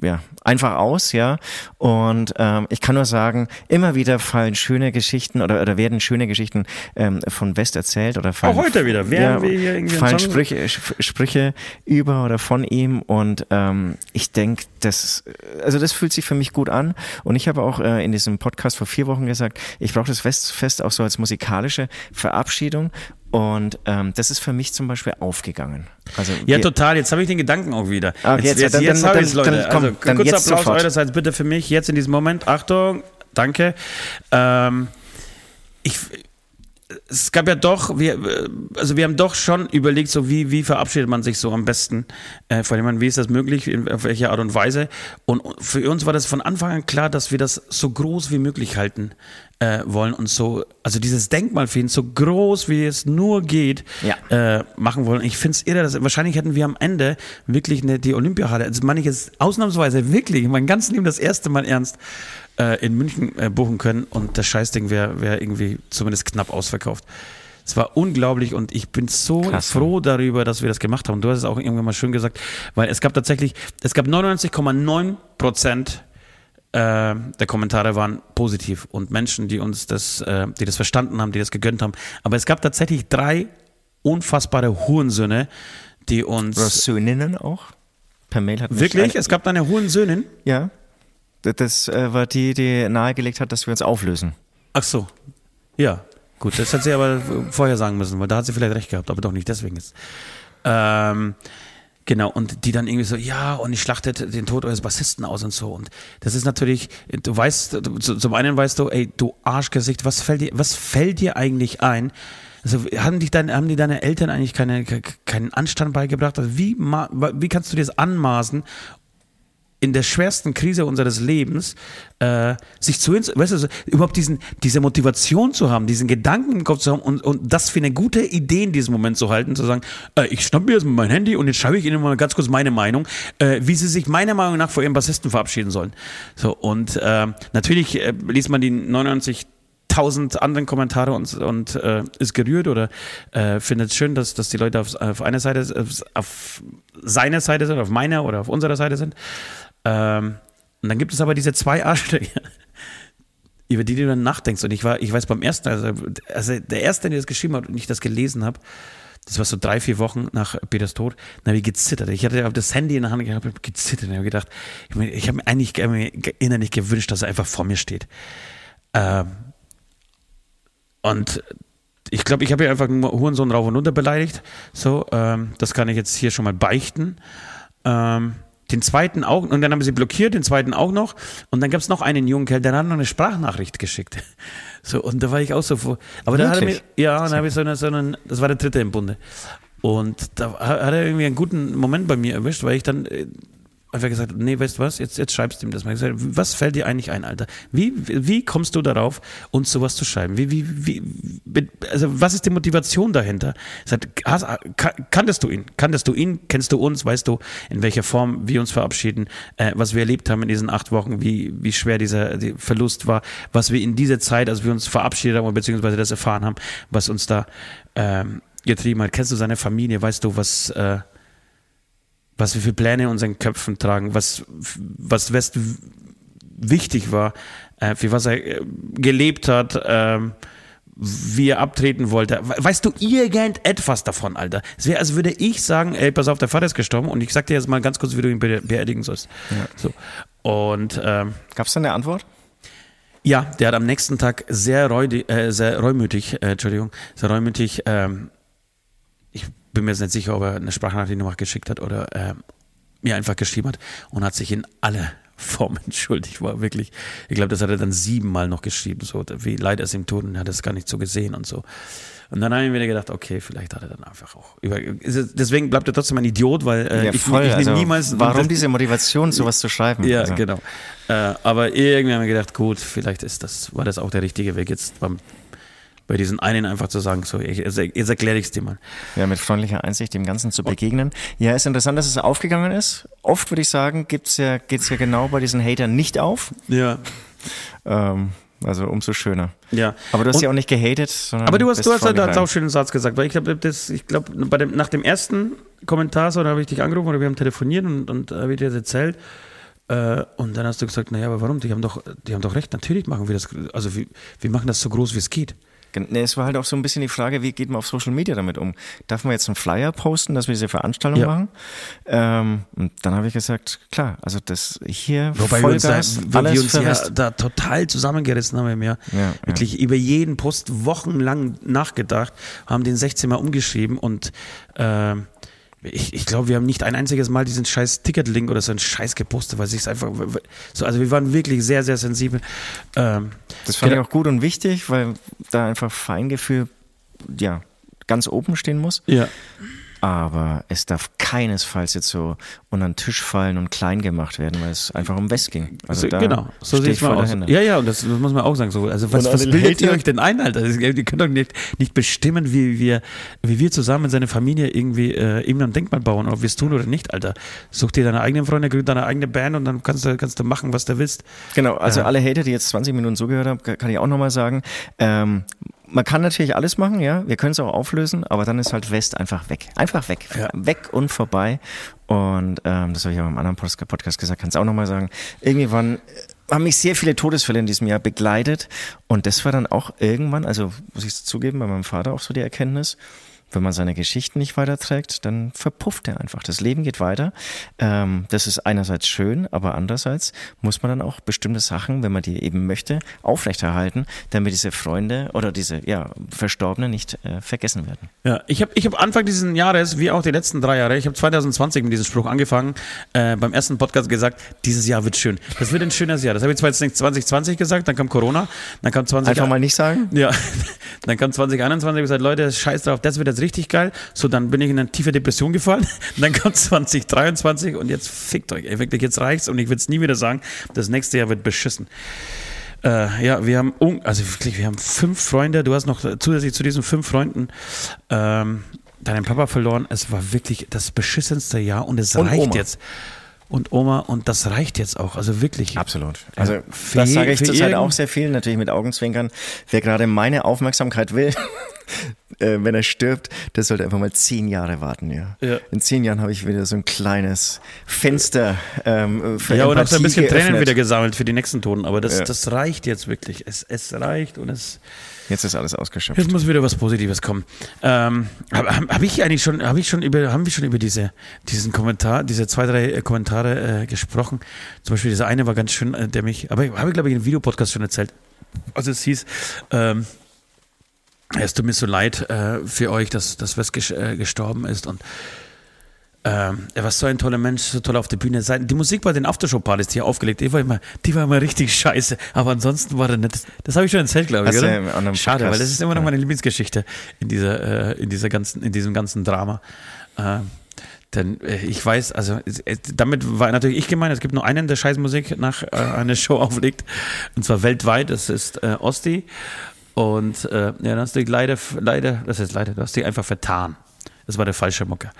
ja, einfach aus, ja. Und ähm, ich kann nur sagen, immer wieder fallen schöne Geschichten oder, oder werden schöne Geschichten ähm, von West erzählt oder fallen, Auch heute wieder. Werden ja, wir hier irgendwie fallen Sprüche, Sprüche über oder von ihm und ähm, ich denke, das, also das fühlt sich für mich gut an. Und ich habe auch äh, in diesem Podcast vor vier Wochen gesagt, ich brauche das Fest auch so als musikalische Verabschiedung und ähm, das ist für mich zum Beispiel aufgegangen. Also ja, total. Jetzt habe ich den Gedanken auch wieder. Okay, jetzt jetzt, jetzt, jetzt habe ich Leute. Dann, komm, also dann kurzer Applaus sofort. eurerseits bitte für mich jetzt in diesem Moment. Achtung, danke. Ähm, ich, es gab ja doch, wir, also wir haben doch schon überlegt, so wie, wie verabschiedet man sich so am besten äh, von jemandem, wie ist das möglich, in, auf welche Art und Weise. Und für uns war das von Anfang an klar, dass wir das so groß wie möglich halten äh, wollen und so, also dieses Denkmal für ihn so groß wie es nur geht, ja. äh, machen wollen. Ich finde es irre, dass wahrscheinlich hätten wir am Ende wirklich eine, die Olympiahalle, also meine ich jetzt ausnahmsweise wirklich, mein ganzes Leben das erste Mal ernst, äh, in München äh, buchen können und das Scheißding wäre wär irgendwie zumindest knapp ausverkauft. Es war unglaublich und ich bin so Klasse. froh darüber, dass wir das gemacht haben. Du hast es auch irgendwann mal schön gesagt, weil es gab tatsächlich, es gab 99,9 Prozent äh, der Kommentare waren positiv und Menschen, die uns das, äh, die das verstanden haben, die das gegönnt haben. Aber es gab tatsächlich drei unfassbare Hurensöhne, die uns. Oder Söhninnen auch? Per Mail hat Wirklich? es gab eine Hurensöhnin? Ja. Das äh, war die, die nahegelegt hat, dass wir uns auflösen. Ach so. Ja. Gut, das hat sie aber vorher sagen müssen, weil da hat sie vielleicht recht gehabt, aber doch nicht deswegen ist. Ähm, Genau, und die dann irgendwie so, ja, und ich schlachtet den Tod eures Bassisten aus und so. Und das ist natürlich, du weißt, zum einen weißt du, ey, du Arschgesicht, was fällt dir, was fällt dir eigentlich ein? Also haben, dich deine, haben die deine Eltern eigentlich keine, keinen Anstand beigebracht? Also wie, wie kannst du dir das anmaßen, in der schwersten Krise unseres Lebens äh, sich zu weißt du, überhaupt diesen, diese Motivation zu haben, diesen Gedanken im Kopf zu haben und, und das für eine gute Idee in diesem Moment zu halten, zu sagen, äh, ich schnapp mir jetzt mein Handy und jetzt schreibe ich Ihnen mal ganz kurz meine Meinung, äh, wie Sie sich meiner Meinung nach vor Ihrem Bassisten verabschieden sollen. So, und äh, natürlich äh, liest man die 99 tausend anderen Kommentare und, und äh, ist gerührt oder äh, findet es schön, dass, dass die Leute auf, auf einer Seite, auf seiner Seite sind, auf meiner oder auf unserer Seite sind. Ähm, und dann gibt es aber diese zwei Arschlöcher, über die du dann nachdenkst. Und ich war, ich weiß beim ersten, also, also der erste, der das geschrieben hat und ich das gelesen habe, das war so drei, vier Wochen nach Peters Tod, dann habe ich gezittert. Ich hatte das Handy in der Hand und habe gezittert und habe gedacht, ich, mein, ich habe mir eigentlich innerlich gewünscht, dass er einfach vor mir steht. Ähm, und ich glaube, ich habe hier einfach nur Hurensohn rauf und runter beleidigt. So, ähm, das kann ich jetzt hier schon mal beichten. Ähm, den zweiten auch, und dann haben sie blockiert, den zweiten auch noch. Und dann gab es noch einen jungen Kerl, der hat noch eine Sprachnachricht geschickt. So, und da war ich auch so vor. Aber da hat er mir, ja, dann habe ich so einen, so einen, das war der dritte im Bunde. Und da hat er irgendwie einen guten Moment bei mir erwischt, weil ich dann äh, einfach gesagt, nee, weißt du was, jetzt, jetzt schreibst du ihm das mal. Gesagt, was fällt dir eigentlich ein, Alter? Wie, wie kommst du darauf, uns sowas zu schreiben? Wie, wie, wie, also was ist die Motivation dahinter? Sagt, hast, kanntest du ihn? Kanntest du ihn? Kennst du uns? Weißt du, in welcher Form wir uns verabschieden? Äh, was wir erlebt haben in diesen acht Wochen? Wie, wie schwer dieser die Verlust war? Was wir in dieser Zeit, als wir uns verabschiedet haben, beziehungsweise das erfahren haben, was uns da ähm, getrieben hat? Kennst du seine Familie? Weißt du, was... Äh, was wir für Pläne in unseren Köpfen tragen, was, was West wichtig war, äh, für was er äh, gelebt hat, äh, wie er abtreten wollte. Weißt du irgendetwas davon, Alter? Es wäre, als würde ich sagen, ey, pass auf, der Vater ist gestorben und ich sag dir jetzt mal ganz kurz, wie du ihn beerdigen sollst. Ja. So. Und ähm, gab es da eine Antwort? Ja, der hat am nächsten Tag sehr, reudig, äh, sehr reumütig, äh, Entschuldigung, sehr reumütig ähm, bin mir jetzt nicht sicher, ob er eine Sprachnachricht noch geschickt hat oder äh, mir einfach geschrieben hat und hat sich in alle Formen entschuldigt. War wirklich, ich glaube, das hat er dann siebenmal noch geschrieben, so wie leid es ihm tut und er hat es gar nicht so gesehen und so. Und dann habe ich mir wieder gedacht, okay, vielleicht hat er dann einfach auch über. Deswegen bleibt er trotzdem ein Idiot, weil äh, ja, voll, ich, ich also niemals. Warum diese Motivation, sowas zu schreiben? Ja, also. genau. Äh, aber irgendwie haben wir gedacht, gut, vielleicht ist das, war das auch der richtige Weg jetzt beim bei diesen einen einfach zu sagen, so, ich, jetzt, erkläre ich es dir mal. Ja, mit freundlicher Einsicht dem Ganzen zu begegnen. Ja, ist interessant, dass es aufgegangen ist. Oft würde ich sagen, gibt's ja, geht's ja genau bei diesen Hatern nicht auf. Ja. Ähm, also umso schöner. Ja. Aber du hast und, ja auch nicht gehatet, sondern. Aber du hast, du hast halt einen schönen Satz gesagt, weil ich glaube, das, ich glaube, bei dem, nach dem ersten Kommentar so, da habe ich dich angerufen oder wir haben telefoniert und, und habe ich dir das erzählt. Äh, und dann hast du gesagt, naja, aber warum? Die haben doch, die haben doch recht, natürlich machen wir das, also wir, wir machen das so groß, wie es geht. Nee, es war halt auch so ein bisschen die Frage, wie geht man auf Social Media damit um? Darf man jetzt einen Flyer posten, dass wir diese Veranstaltung ja. machen? Ähm, und dann habe ich gesagt, klar, also das hier Wobei Vollgas, wir uns, da, wir uns ja da total zusammengerissen haben im Jahr. Ja, Wirklich ja. über jeden Post wochenlang nachgedacht, haben den 16 Mal umgeschrieben und äh, ich, ich glaube, wir haben nicht ein einziges Mal diesen scheiß Ticket-Link oder so einen Scheiß gepostet, weil sich einfach so, also wir waren wirklich sehr, sehr sensibel. Ähm, das fand genau. ich auch gut und wichtig, weil da einfach Feingefühl, ja, ganz oben stehen muss. Ja aber es darf keinesfalls jetzt so unter den Tisch fallen und klein gemacht werden, weil es einfach um West ging. Also so, genau, so sehe ich mal aus. Ja, ja, und das, das, muss man auch sagen. So, also was, was bildet ihr euch denn ein, Alter? Ihr könnt doch nicht, nicht bestimmen, wie wir, wie wir zusammen in seine Familie irgendwie äh, irgendein Denkmal bauen, ob wir es tun oder nicht, Alter. Such dir deine eigenen Freunde, gründ deine eigene Band und dann kannst du, kannst du machen, was du willst. Genau, also ja. alle Hater, die jetzt 20 Minuten zugehört haben, kann ich auch nochmal sagen, ähm, man kann natürlich alles machen, ja. Wir können es auch auflösen, aber dann ist halt West einfach weg. Einfach weg. Ja. Weg und vorbei. Und ähm, das habe ich auch im anderen Podcast gesagt, kann es auch nochmal sagen. Irgendwie waren, haben mich sehr viele Todesfälle in diesem Jahr begleitet. Und das war dann auch irgendwann, also muss ich zugeben, bei meinem Vater auch so die Erkenntnis, wenn man seine Geschichten nicht weiterträgt, dann verpufft er einfach. Das Leben geht weiter. Ähm, das ist einerseits schön, aber andererseits muss man dann auch bestimmte Sachen, wenn man die eben möchte, aufrechterhalten, damit diese Freunde oder diese ja, Verstorbenen nicht äh, vergessen werden. Ja, ich habe ich hab Anfang dieses Jahres, wie auch die letzten drei Jahre, ich habe 2020 mit diesem Spruch angefangen, äh, beim ersten Podcast gesagt, dieses Jahr wird schön. Das wird ein schönes Jahr. Das habe ich 2020 gesagt, dann kam Corona, dann kam 20... Einfach mal nicht sagen? Ja, dann kam 2021 und gesagt, Leute, scheiß drauf, das wird jetzt richtig geil. So, dann bin ich in eine tiefe Depression gefallen. dann kommt 2023 und jetzt fickt euch. Ey, wirklich, jetzt reicht's und ich will es nie wieder sagen. Das nächste Jahr wird beschissen. Äh, ja, wir haben, also wirklich, wir haben fünf Freunde. Du hast noch zusätzlich zu diesen fünf Freunden ähm, deinen Papa verloren. Es war wirklich das beschissenste Jahr und es und reicht Oma. jetzt. und Oma und das reicht jetzt auch, also wirklich. Absolut. Also für das sage ich zurzeit auch sehr viel, natürlich mit Augenzwinkern. Wer gerade meine Aufmerksamkeit will, äh, wenn er stirbt, der sollte einfach mal zehn Jahre warten. Ja. Ja. In zehn Jahren habe ich wieder so ein kleines Fenster ähm, für Ja, und auch so ein bisschen Tränen geöffnet. wieder gesammelt für die nächsten Toten, aber das, Ja. das reicht jetzt wirklich. Es, es reicht und es, Jetzt ist alles ausgeschöpft. jetzt muss wieder was Positives kommen. Ähm, Habe hab, ich eigentlich schon, habe ich schon über, haben wir schon über diese, diesen Kommentar, diese zwei, drei äh, Kommentare äh, gesprochen? Zum Beispiel dieser eine war ganz schön, äh, der mich, aber habe ich glaube ich im Videopodcast schon erzählt. Also es hieß, ähm, es tut mir so leid äh, für euch, dass, dass Wes äh, gestorben ist und ähm, er war so ein toller Mensch, so toll auf der Bühne. Sein- Die Musik bei den Aftershow-Partys, die er aufgelegt, die war immer, die war immer richtig scheiße. Aber ansonsten war er nett. Das, das habe ich schon erzählt, glaube ich, oder? anderen Schade, weil das ist immer noch ja. meine Lieblingsgeschichte in dieser, äh, in dieser ganzen, in diesem ganzen Drama. Äh, denn äh, ich weiß, also damit war natürlich ich gemeint, es gibt nur einen, der Scheißmusik nach äh, einer Show auflegt. Und zwar weltweit, das ist äh, Osti. Und äh, ja, das hast du dich leider, leider, das ist leider, du hast dich einfach vertan. Das war der falsche Mucke.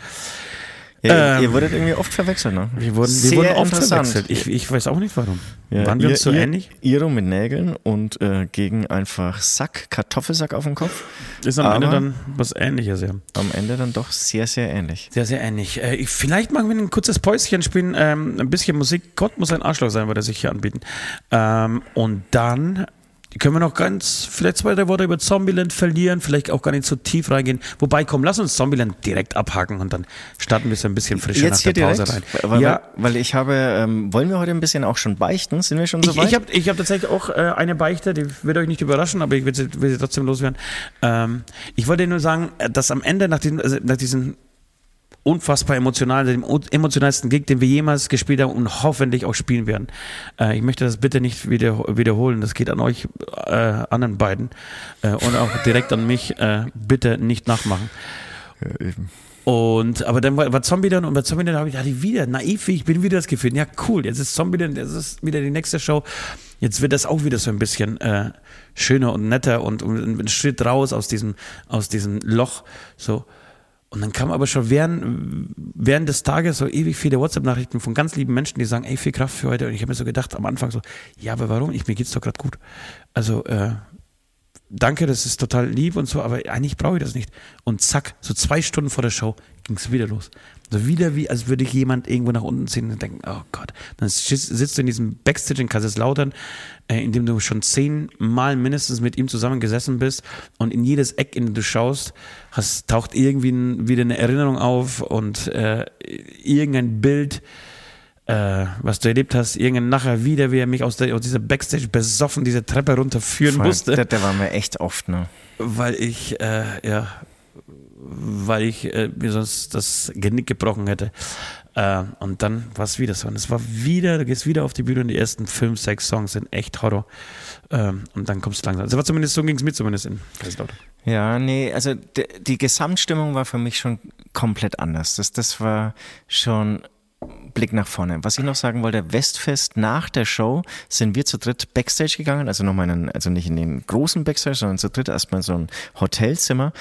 Ja, ihr, Ähm, ihr wurdet irgendwie oft verwechselt, ne? Wir wurden, wir wurden oft verwechselt. Ich, ich weiß auch nicht warum. Ja, Waren wir uns so ihr, ähnlich? Iro mit Nägeln und äh, gegen einfach Sack, Kartoffelsack auf dem Kopf. Ist am Ende aber- dann was ähnliches, ja. Am Ende dann doch sehr, sehr ähnlich. Sehr, sehr ähnlich. Äh, ich, vielleicht machen wir ein kurzes Päuschen, spielen ähm, ein bisschen Musik. Gott muss ein Arschloch sein, würde er sich hier anbieten. Ähm, und dann können wir noch ganz, vielleicht zwei, drei Worte über Zombieland verlieren, vielleicht auch gar nicht so tief reingehen. Wobei, komm, lass uns Zombieland direkt abhaken und dann starten wir so ein bisschen frischer Jetzt nach hier der Pause direkt, rein. weil, ja, weil ich habe, ähm, wollen wir heute ein bisschen auch schon beichten? Sind wir schon so Ich, weit? ich habe ich hab tatsächlich auch äh, eine Beichte, die wird euch nicht überraschen, aber ich will sie, will sie trotzdem loswerden. Ähm, ich wollte nur sagen, äh, dass am Ende nach diesem, also nach diesem unfassbar emotionalen, dem emotionalsten Gig, den wir jemals gespielt haben und hoffentlich auch spielen werden. Äh, ich möchte das bitte nicht wieder, wiederholen. Das geht an euch äh, anderen beiden äh, und auch direkt an mich. Äh, bitte nicht nachmachen. Ja, eben. Und, aber dann war, war Zombieland und bei Zombieland habe ich, hatte ich wieder, naiv wie ich bin, wieder das Gefühl, ja cool, jetzt ist Zombieland, jetzt ist wieder die nächste Show. Jetzt wird das auch wieder so ein bisschen äh, schöner und netter und, und ein Schritt raus aus diesem, aus diesem Loch. So. Und dann kam aber schon während, während des Tages so ewig viele WhatsApp-Nachrichten von ganz lieben Menschen, die sagen, ey, viel Kraft für heute. Und ich habe mir so gedacht am Anfang so, ja, aber warum? Ich, mir geht's doch gerade gut. Also, äh, danke, das ist total lieb und so, aber eigentlich brauche ich das nicht. Und zack, so zwei Stunden vor der Show ging es wieder los. So wieder wie, als würde ich jemand irgendwo nach unten ziehen und denken, oh Gott. Dann sitzt du in diesem Backstage in Kaiserslautern, äh, in dem du schon zehnmal mindestens mit ihm zusammen gesessen bist und in jedes Eck, in das du schaust, hast, taucht irgendwie ein, wieder eine Erinnerung auf und äh, irgendein Bild, äh, was du erlebt hast, irgendein nachher wieder, wie er mich aus, der, aus dieser Backstage besoffen diese Treppe runterführen Voll, musste Der, der war mir echt oft, ne? weil ich, äh, ja, weil ich äh, mir sonst das Genick gebrochen hätte. Äh, und dann war es wieder so. Und es war wieder, du gehst wieder auf die Bühne und die ersten fünf, sechs Songs sind echt Horror. Ähm, und dann kommst du langsam. Also war zumindest, so ging es mir zumindest in Kaiserslautern. Ja, nee, also de, die Gesamtstimmung war für mich schon komplett anders. Das, das war schon Blick nach vorne. Was ich noch sagen wollte, Westfest nach der Show sind wir zu dritt Backstage gegangen, also nochmal in, also nicht in den großen Backstage, sondern zu dritt erstmal so ein Hotelzimmer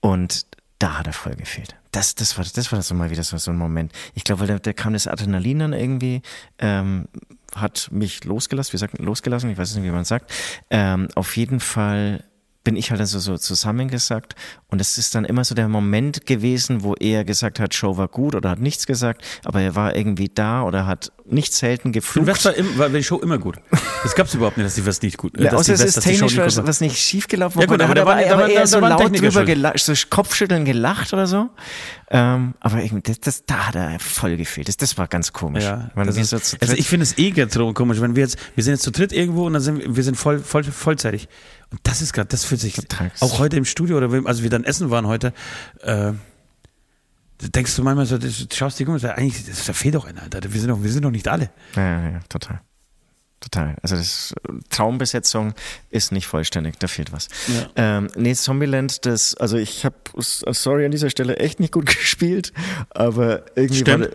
und da hat er voll gefehlt. Das, das war, das war so mal wieder so, so ein Moment. Ich glaube, da, da kam das Adrenalin dann irgendwie, ähm, hat mich losgelassen, wir sagten losgelassen, ich weiß nicht, wie man sagt. Ähm, auf jeden Fall bin ich halt also so zusammengesackt und es ist dann immer so der Moment gewesen, wo er gesagt hat, Show war gut oder hat nichts gesagt, aber er war irgendwie da oder hat nicht selten Und geflucht. West war, im, war die Show immer gut. Das gab es überhaupt nicht, dass die West nicht gut äh, Ja, außer es ist technisch was, war. was nicht schiefgelaufen Ja, gut, war. aber Da da er da aber eher da so laut Techniker drüber gelacht, so Kopfschütteln gelacht oder so. Ähm, aber irgendwie, das, das, da hat er voll gefehlt. Das, das war ganz komisch. Ja, das ist, so also ich finde es eh ganz komisch, wenn wir jetzt, wir sind jetzt zu dritt irgendwo und dann sind wir- wir sind voll, voll, vollzeitig. Und das ist gerade, das fühlt sich, Total. auch heute im Studio oder wenn- als wir dann essen waren heute, äh, denkst du manchmal so, du schaust dich um und sagst, eigentlich, das, da fehlt doch einer, Alter. Wir sind doch, wir sind doch nicht alle. Ja, ja, ja, total. Total. Also das Traumbesetzung ist nicht vollständig, da fehlt was. Ja. Ähm, nee, Zombieland, das, also ich habe sorry an dieser Stelle, echt nicht gut gespielt, aber irgendwie war,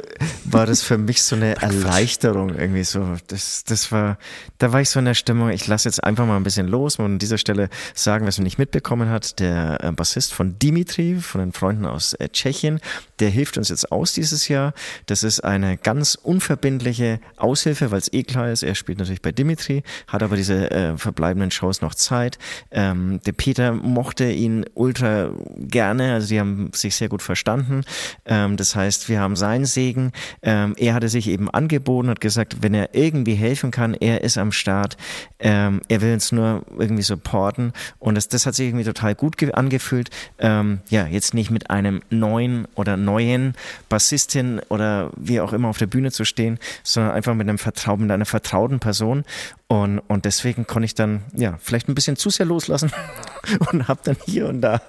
war, das für mich so eine Erleichterung irgendwie so. Das, das war, da war ich so in der Stimmung, ich lasse jetzt einfach mal ein bisschen los und an dieser Stelle sagen, was man nicht mitbekommen hat, der äh, Bassist von Dimitri, von den Freunden aus äh, Tschechien, der hilft uns jetzt aus dieses Jahr. Das ist eine ganz unverbindliche Aushilfe, weil es eh klar ist, er spielt natürlich bei Dimitri, hat aber diese äh, verbleibenden Shows noch Zeit. Ähm, der Peter mochte ihn ultra gerne, also die haben sich sehr gut verstanden. Ähm, das heißt, wir haben seinen Segen. Ähm, er hatte sich eben angeboten, hat gesagt, wenn er irgendwie helfen kann, er ist am Start. Ähm, er will uns nur irgendwie supporten und das, das hat sich irgendwie total gut angefühlt. Ähm, ja, jetzt nicht mit einem neuen oder neuen Bassistin oder wie auch immer auf der Bühne zu stehen, sondern einfach mit einem Vertrauen, mit einer vertrauten Person. Und, und deswegen konnte ich dann ja vielleicht ein bisschen zu sehr loslassen und habe dann hier und da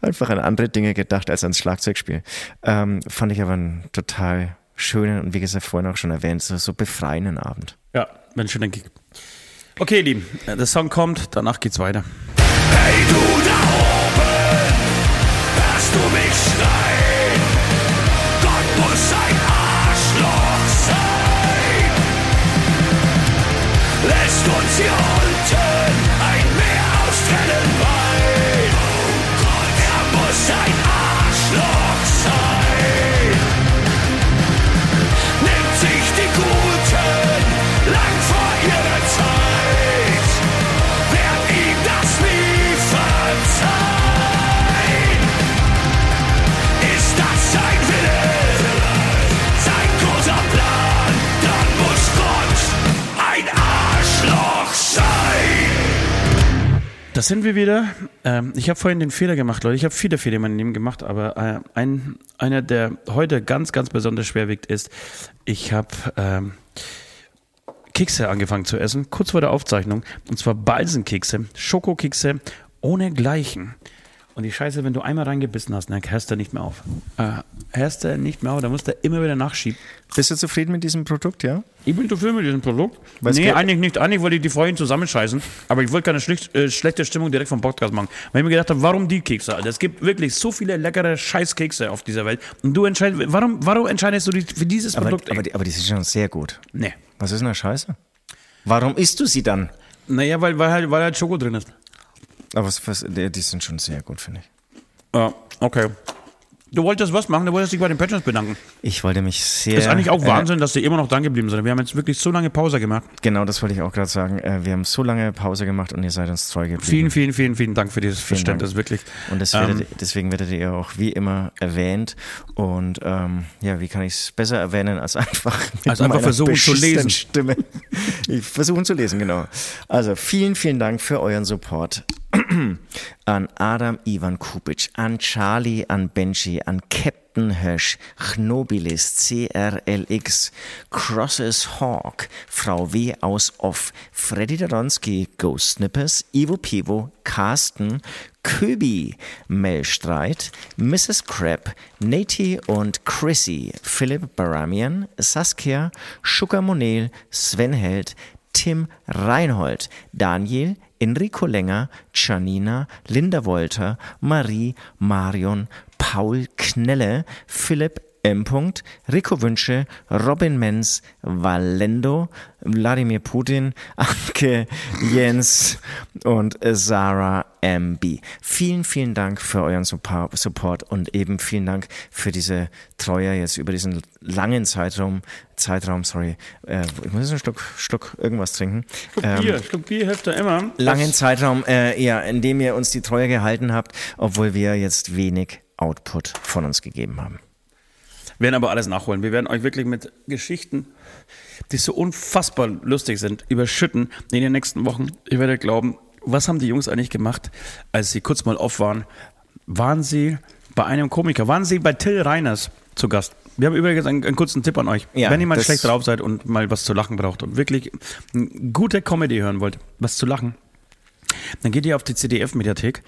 einfach an andere Dinge gedacht als ans Schlagzeugspiel. Ähm, fand ich aber einen total schönen und wie gesagt vorhin auch schon erwähnt, so, so befreienden Abend. Ja, wenn ich schon denke. Okay, Lieben, der Song kommt, danach geht's weiter. Hey du da oben, hörst du mich schreien? Da sind wir wieder. Ähm, ich habe vorhin den Fehler gemacht, Leute. Ich habe viele Fehler in meinem Leben gemacht, aber äh, ein, einer, der heute ganz, ganz besonders schwer wiegt, ist, ich habe ähm, Kekse angefangen zu essen, kurz vor der Aufzeichnung. Und zwar Balsenkekse, Schokokekse ohne Gleichen. Und die Scheiße, wenn du einmal reingebissen hast, dann hörst du nicht mehr auf. Äh, hörst du nicht mehr auf, da musst du immer wieder nachschieben. Bist du zufrieden mit diesem Produkt, ja? Ich bin zufrieden mit diesem Produkt. Was nee, eigentlich nicht. Eigentlich wollte ich die vorhin zusammenscheißen, aber ich wollte keine schlicht, äh, schlechte Stimmung direkt vom Podcast machen. Weil ich mir gedacht habe, warum die Kekse? Alter? Es gibt wirklich so viele leckere Scheißkekse auf dieser Welt. Und du entscheidest, warum, warum entscheidest du dich für dieses Aber, Produkt? aber, die, aber die sind schon sehr gut. nee. Was ist denn da scheiße? Warum isst du sie dann? Naja, weil, weil, halt, weil halt Schoko drin ist. Aber was, was, die, sind schon sehr gut, finde ich. Ja, okay. Du wolltest was machen, du wolltest dich bei den Patrons bedanken. Ich wollte mich sehr. Das ist eigentlich auch äh, Wahnsinn, dass die immer noch dran geblieben sind. Wir haben jetzt wirklich so lange Pause gemacht. Genau, das wollte ich auch gerade sagen. Äh, wir haben so lange Pause gemacht und ihr seid uns treu geblieben. Vielen, vielen, vielen, vielen Dank für dieses Vielen Verständnis, Dank. wirklich. Und Ähm, werdet, deswegen werdet ihr auch wie immer erwähnt. Und ähm, ja, wie kann ich es besser erwähnen als einfach mit Als einfach versuchen zu lesen. Stimme. Ich versuchen zu lesen, genau. Also vielen, vielen Dank für euren Support an Adam Ivan Kupic, an Charlie, an Benji, an Captain Hirsch, Chnobilis, CRLX, Crosses Hawk, Frau W. aus Off, Freddy Daronski, Ghost Snippers, Ivo Pivo, Carsten, Köbi, Melstreit, Mrs. Crab, Nati und Chrissy, Philipp Baramian, Saskia, Sugar Monel, Sven Held, Tim Reinhold, Daniel, Enrico Länger, Janina, Linda Wolter, Marie, Marion, Paul Knelle, Philipp M. Rico Wünsche, Robin Menz, Valendo, Wladimir Putin, Anke, Jens und Sarah MB. Vielen, vielen Dank für euren Support und eben vielen Dank für diese Treue jetzt über diesen langen Zeitraum, Zeitraum, sorry, äh, ich muss jetzt einen Schluck, Schluck irgendwas trinken. Ähm, Bier, Schluck Bier hilft da immer. langen Zeitraum, äh, ja, in dem ihr uns die Treue gehalten habt, obwohl wir jetzt wenig Output von uns gegeben haben. Wir werden aber alles nachholen. Wir werden euch wirklich mit Geschichten, die so unfassbar lustig sind, überschütten in den nächsten Wochen. Ihr werdet glauben, was haben die Jungs eigentlich gemacht, als sie kurz mal off waren? Waren sie bei einem Komiker? Waren sie bei Till Reiners zu Gast? Wir haben übrigens einen, einen kurzen Tipp an euch. Ja, Wenn ihr mal schlecht drauf seid und mal was zu lachen braucht und wirklich eine gute Comedy hören wollt, was zu lachen, dann geht ihr auf die CDF-Mediathek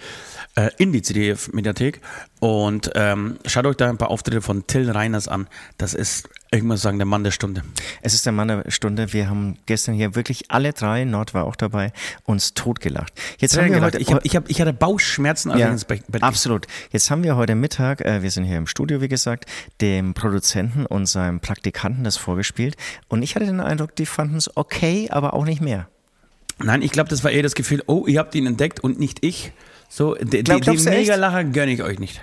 äh, in die CDF-Mediathek. Und ähm, schaut euch da ein paar Auftritte von Till Reiners an. Das ist, ich muss sagen, der Mann der Stunde. Es ist der Mann der Stunde. Wir haben gestern hier wirklich alle drei, Nord war auch dabei, uns totgelacht. Jetzt haben wir heute, ich, hab, ich, hab, ich hatte Bauchschmerzen, als ja, ins Bett absolut. Jetzt haben wir heute Mittag, äh, wir sind hier im Studio, wie gesagt, dem Produzenten und seinem Praktikanten das vorgespielt. Und ich hatte den Eindruck, die fanden es okay, aber auch nicht mehr. Nein, ich glaube, das war eher das Gefühl, oh, ihr habt ihn entdeckt und nicht ich. So, die, Glaub- echt? Mega-Lacher gönne ich euch nicht.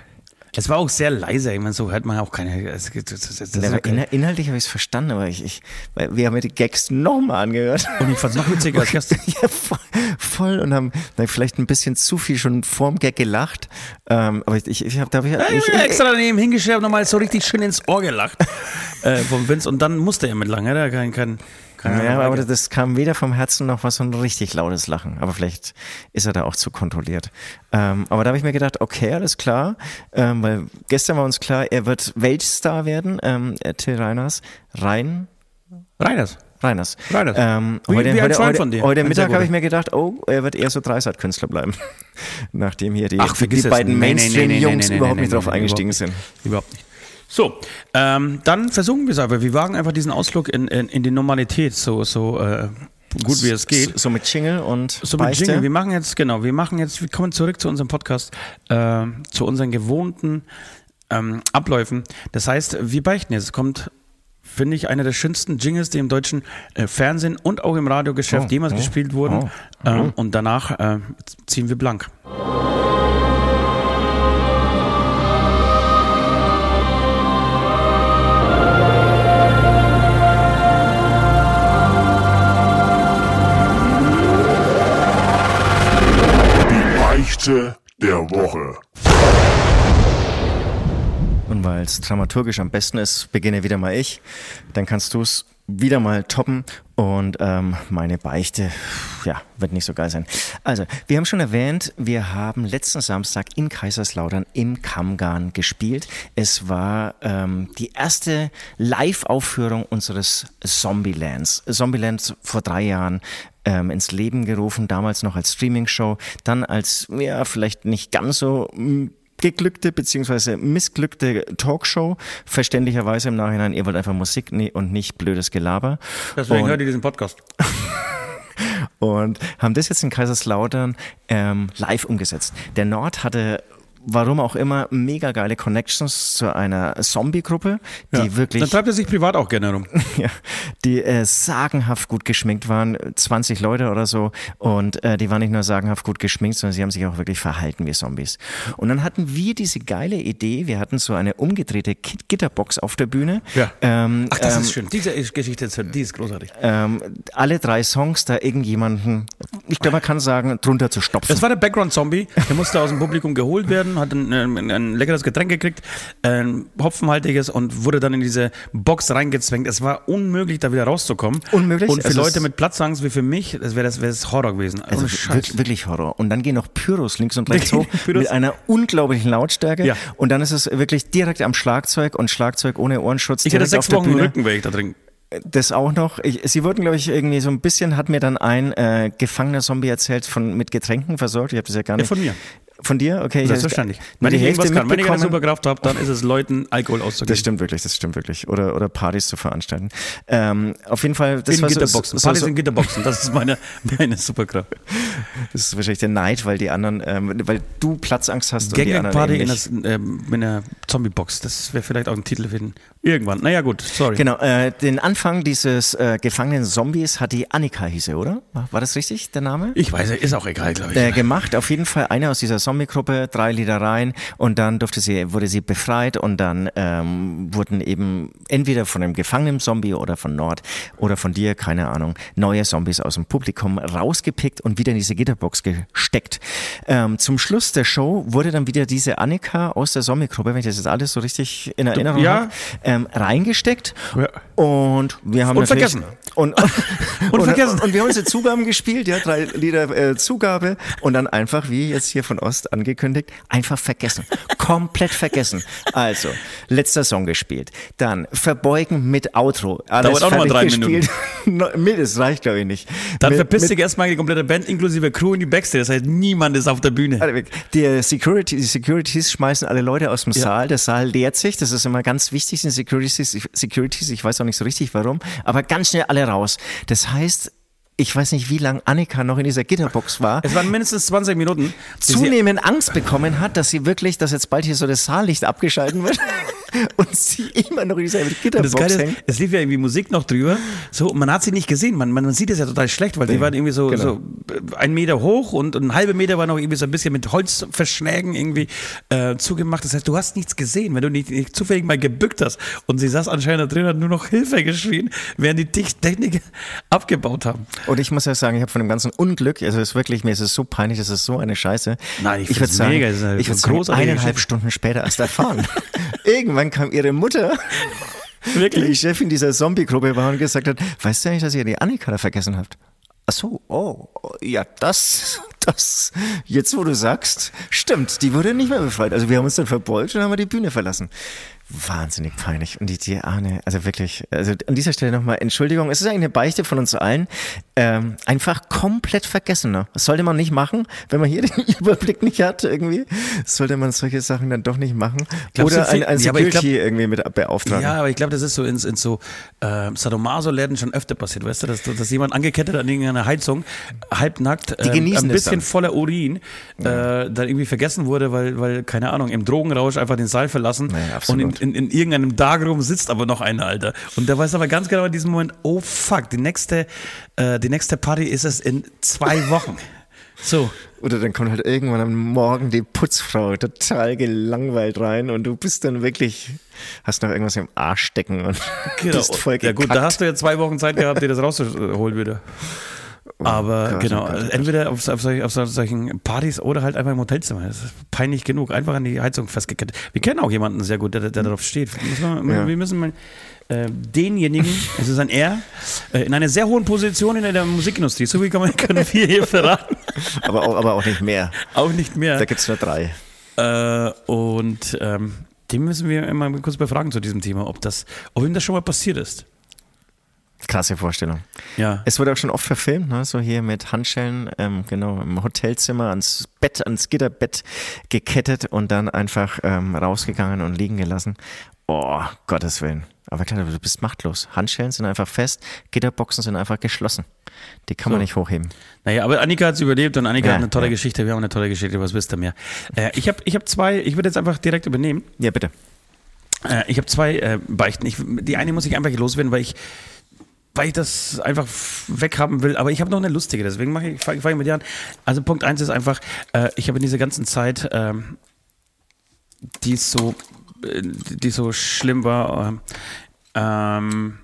Es war auch sehr leise, ich meine, so hört man auch keine. Das, das, das, Aber okay. inhal- inhaltlich habe ich es verstanden, aber ich, ich, wir haben ja die Gags nochmal angehört. Und ich fand es noch witziger als gestern. ja, voll, voll und haben vielleicht ein bisschen zu viel schon vorm Gag gelacht. Ähm, aber ich, ich, ich habe da hab ich, Ich, ich, ich extra daneben und nochmal so richtig schön ins Ohr gelacht äh, vom Vince und dann musste er mitlachen. Er hat kein, kein, kein, ja, aber das kam weder vom Herzen noch was so ein richtig lautes Lachen. Aber vielleicht ist er da auch zu kontrolliert. Ähm, aber da habe ich mir gedacht, okay, alles klar, ähm, weil gestern war uns klar, er wird Weltstar werden, ähm, äh, Till Reiners. Rein, Reiners. Reiners. Reiners. Ähm, Wie- heute wie heute, heute, heute Mittag habe ich mir gedacht, oh, er wird eher so Dreisat-Künstler bleiben. Nachdem hier die, Ach, die es. beiden Mainstream-Jungs überhaupt nicht drauf eingestiegen sind. Überhaupt nicht. So, ähm, dann versuchen wir es aber. Wir wagen einfach diesen Ausflug in, in, in die Normalität, so, so äh, gut wie es geht. So, so mit Jingle und So mit Beichte. Jingle. Wir machen jetzt, genau, wir machen jetzt, wir kommen zurück zu unserem Podcast, äh, zu unseren gewohnten ähm, Abläufen. Das heißt, wir beichten jetzt. Es kommt, finde ich, einer der schönsten Jingles, die im deutschen äh, Fernsehen und auch im Radiogeschäft Oh, jemals oh, gespielt wurden. oh, Ähm, und danach äh, ziehen wir blank. Beichte der Woche. Und weil es dramaturgisch am besten ist, beginne wieder mal ich. Dann kannst du es wieder mal toppen und ähm, meine Beichte, ja, wird nicht so geil sein. Also, wir haben schon erwähnt, wir haben letzten Samstag in Kaiserslautern im Kammgarn gespielt. Es war ähm, die erste Live-Aufführung unseres Zombielands. Zombieland vor drei Jahren ähm, ins Leben gerufen, damals noch als Streaming-Show, dann als, ja, vielleicht nicht ganz so geglückte beziehungsweise missglückte Talkshow. Verständlicherweise im Nachhinein, ihr wollt einfach Musik und nicht blödes Gelaber. Deswegen und, hört ihr diesen Podcast. und haben das jetzt in Kaiserslautern ähm, live umgesetzt. Der Nord hatte warum auch immer, mega geile Connections zu einer Zombie-Gruppe, die Ja. wirklich Dann treibt er sich privat auch gerne rum. ja, die äh, sagenhaft gut geschminkt waren, 20 Leute oder so. Und äh, die waren nicht nur sagenhaft gut geschminkt, sondern sie haben sich auch wirklich verhalten wie Zombies. Und dann hatten wir diese geile Idee, wir hatten so eine umgedrehte Gitterbox auf der Bühne. Ja. Ähm, Ach, das ähm, ist schön. Diese Geschichte, ist- die ist großartig. ähm, alle drei Songs da irgendjemanden, ich glaube, man kann sagen, drunter zu stopfen. Das war der Background-Zombie. Der musste aus dem Publikum geholt werden, hat ein, ein, ein leckeres Getränk gekriegt, ein hopfenhaltiges und wurde dann in diese Box reingezwängt. Es war unmöglich, da wieder rauszukommen. Unmöglich? Und für Also Leute es- mit Platzangst wie für mich, das wäre das, wäre das Horror gewesen. Also wirklich, wirklich Horror. Und dann gehen noch Pyros links und rechts hoch mit einer unglaublichen Lautstärke. Ja. Und dann ist es wirklich direkt am Schlagzeug und Schlagzeug ohne Ohrenschutz. Ich hätte sechs Wochen ich da drin. Das auch noch. Ich, sie wurden, glaube ich, irgendwie so ein bisschen, hat mir dann ein äh, gefangener Zombie erzählt, von mit Getränken versorgt. Ich habe das ja gar Ja, nicht. von mir. Von dir? Okay. ich Selbstverständlich. Wenn ich irgendwas kann, wenn ich eine. Superkraft habe, dann ist es Leuten Alkohol Das auszugeben. stimmt wirklich, das stimmt wirklich. Oder, oder Partys zu veranstalten. Ähm, auf jeden Fall, das in war Gitterboxen. so, Partys so, in Gitterboxen. Das ist meine, meine Superkraft. das ist wahrscheinlich der Neid, weil die anderen, ähm, weil du Platzangst hast und die anderen eben in, das, ähm, in einer Zombie-Box. Das wäre vielleicht auch ein Titel für den irgendwann. Naja, gut, sorry. Genau, äh, den Anfang dieses äh, gefangenen Zombies hat die Annika hieße, oder? War, das richtig, der Name? Ich weiß, ist auch egal, glaube ich. äh, gemacht. Auf jeden Fall eine aus dieser Zombie-Gruppe, drei Lieder rein und dann durfte sie, wurde sie befreit und dann ähm, wurden eben entweder von einem gefangenen Zombie oder von Nord oder von dir, keine Ahnung, neue Zombies aus dem Publikum rausgepickt und wieder in diese Gitterbox gesteckt. Ähm, zum Schluss der Show wurde dann wieder diese Annika aus der Zombie-Gruppe, wenn ich das jetzt alles so richtig in Erinnerung ja. habe, ähm, reingesteckt Ja. Und wir haben Und vergessen. Und, und, vergessen. Und wir haben unsere Zugaben gespielt, ja, drei Lieder äh, Zugabe und dann einfach, wie jetzt hier von Ost angekündigt, einfach vergessen. Komplett vergessen. Also, letzter Song gespielt. Dann Verbeugen mit Outro. Alles Dauert auch noch mal fertig drei gespielt. No, mit, das reicht, glaube ich, nicht. Dann mit, verpisst sich erstmal die komplette Band inklusive Crew in die Backstage. Das heißt, niemand ist auf der Bühne. Die, Security, die Securities schmeißen alle Leute aus dem Saal. Der Saal leert sich. Das ist immer ganz wichtig, sind Securities, Securities. Ich weiß auch nicht so richtig warum. Aber ganz schnell alle raus. Das heißt, ich weiß nicht, wie lange Annika noch in dieser Gitterbox war. Es waren mindestens 20 Minuten. Zunehmend Angst bekommen hat, dass sie wirklich, dass jetzt bald hier so das Saallicht abgeschalten wird und sie immer noch in dieser Und das Gitterbox Geile hängt. ist, es lief ja irgendwie Musik noch drüber. So, und man hat sie nicht gesehen. Man, man, man sieht es ja total schlecht, weil die waren irgendwie so, genau. so äh, ein Meter hoch und ein halber Meter war noch irgendwie so ein bisschen mit Holzverschlägen irgendwie äh, zugemacht. Das heißt, du hast nichts gesehen, wenn du nicht, nicht zufällig mal gebückt hast. Und sie saß anscheinend da drin und hat nur noch Hilfe geschrien, während die Tech- Techniker abgebaut haben. Und ich muss ja sagen, ich habe von dem ganzen Unglück, also es ist wirklich, mir ist es so peinlich, das ist so eine Scheiße. Nein, ich ich würde sagen, mega, das ist eine ich würde sagen, eineinhalb. Stunden später erst erfahren. Irgendwann kam ihre Mutter, die die Chefin dieser Zombie-Gruppe war und gesagt hat, weißt du eigentlich, dass ihr die Annika da vergessen habt? Ach so, oh, oh, ja, das, das, jetzt wo du sagst, stimmt, die wurde nicht mehr befreit. Also wir haben uns dann verbeugt und haben wir die Bühne verlassen. Wahnsinnig peinlich. Und die, die Ahne, also wirklich, also an dieser Stelle nochmal Entschuldigung, es ist eigentlich eine Beichte von uns allen. Ähm, einfach komplett vergessen. Ne? Das sollte man nicht machen, wenn man hier den Überblick nicht hat irgendwie. Sollte man solche Sachen dann doch nicht machen. Glaubst Oder ein, ein ja, Security glaub- irgendwie mit beauftragen. Ja, aber ich glaube, das ist so in, in so äh, Sadomaso-Läden schon öfter passiert, weißt du, dass, dass jemand angekettet an irgendeiner Heizung, halbnackt, genießen ein bisschen voller Urin, äh, dann irgendwie vergessen wurde, weil, weil, keine Ahnung, im Drogenrausch einfach den Saal verlassen Ja, und absolut. In, in, in irgendeinem Darkroom sitzt aber noch einer, Alter. Und der weiß aber ganz genau in diesem Moment, oh fuck, die nächste, äh, die nächste Party ist es in zwei Wochen. So. Oder dann kommt halt irgendwann am Morgen die Putzfrau total gelangweilt rein und du bist dann wirklich, hast noch irgendwas im Arsch stecken und bist voll ja gut, da gekackt. hast du ja zwei Wochen Zeit gehabt, dir das rauszuholen wieder. Aber Gott, genau, Gott, Gott. entweder auf, auf, solch- auf sol- solchen Partys oder halt einfach im Hotelzimmer. Das ist peinlich genug. Einfach an die Heizung festgekettet. Wir kennen auch jemanden sehr gut, der, der darauf steht. Müssen wir, Ja. wir müssen mal äh, denjenigen, es ist ein Er, äh, in einer sehr hohen Position in der Musikindustrie, so wie kann man, können wir hier verraten, aber, auch, aber auch nicht mehr. auch nicht mehr. Da gibt's nur drei. Äh, und ähm, den müssen wir immer kurz befragen zu diesem Thema, ob das, ob ihm das schon mal passiert ist. Krasse Vorstellung. Ja. Es wurde auch schon oft verfilmt, ne? so hier mit Handschellen, ähm, genau, im Hotelzimmer ans Bett, ans Gitterbett gekettet und dann einfach ähm, rausgegangen und liegen gelassen. Oh, Gottes Willen. Aber klar, du bist machtlos. Handschellen sind einfach fest, Gitterboxen sind einfach geschlossen. Die kann man So. nicht hochheben. Naja, aber Annika hat es überlebt und Annika Ja, hat eine tolle ja. Geschichte. Wir haben eine tolle Geschichte. Was wisst ihr mehr? Äh, ich habe ich hab zwei, ich würde jetzt einfach direkt übernehmen. Ja, bitte. Äh, ich habe zwei äh, Beichten. Ich, die eine muss ich einfach loswerden, weil ich, weil ich das einfach weghaben will. Aber ich habe noch eine lustige, deswegen mache ich, fange fang ich mit dir an. Also Punkt eins ist einfach, äh, ich habe in dieser ganzen Zeit, ähm, die so, äh, die so schlimm war, ähm, ähm,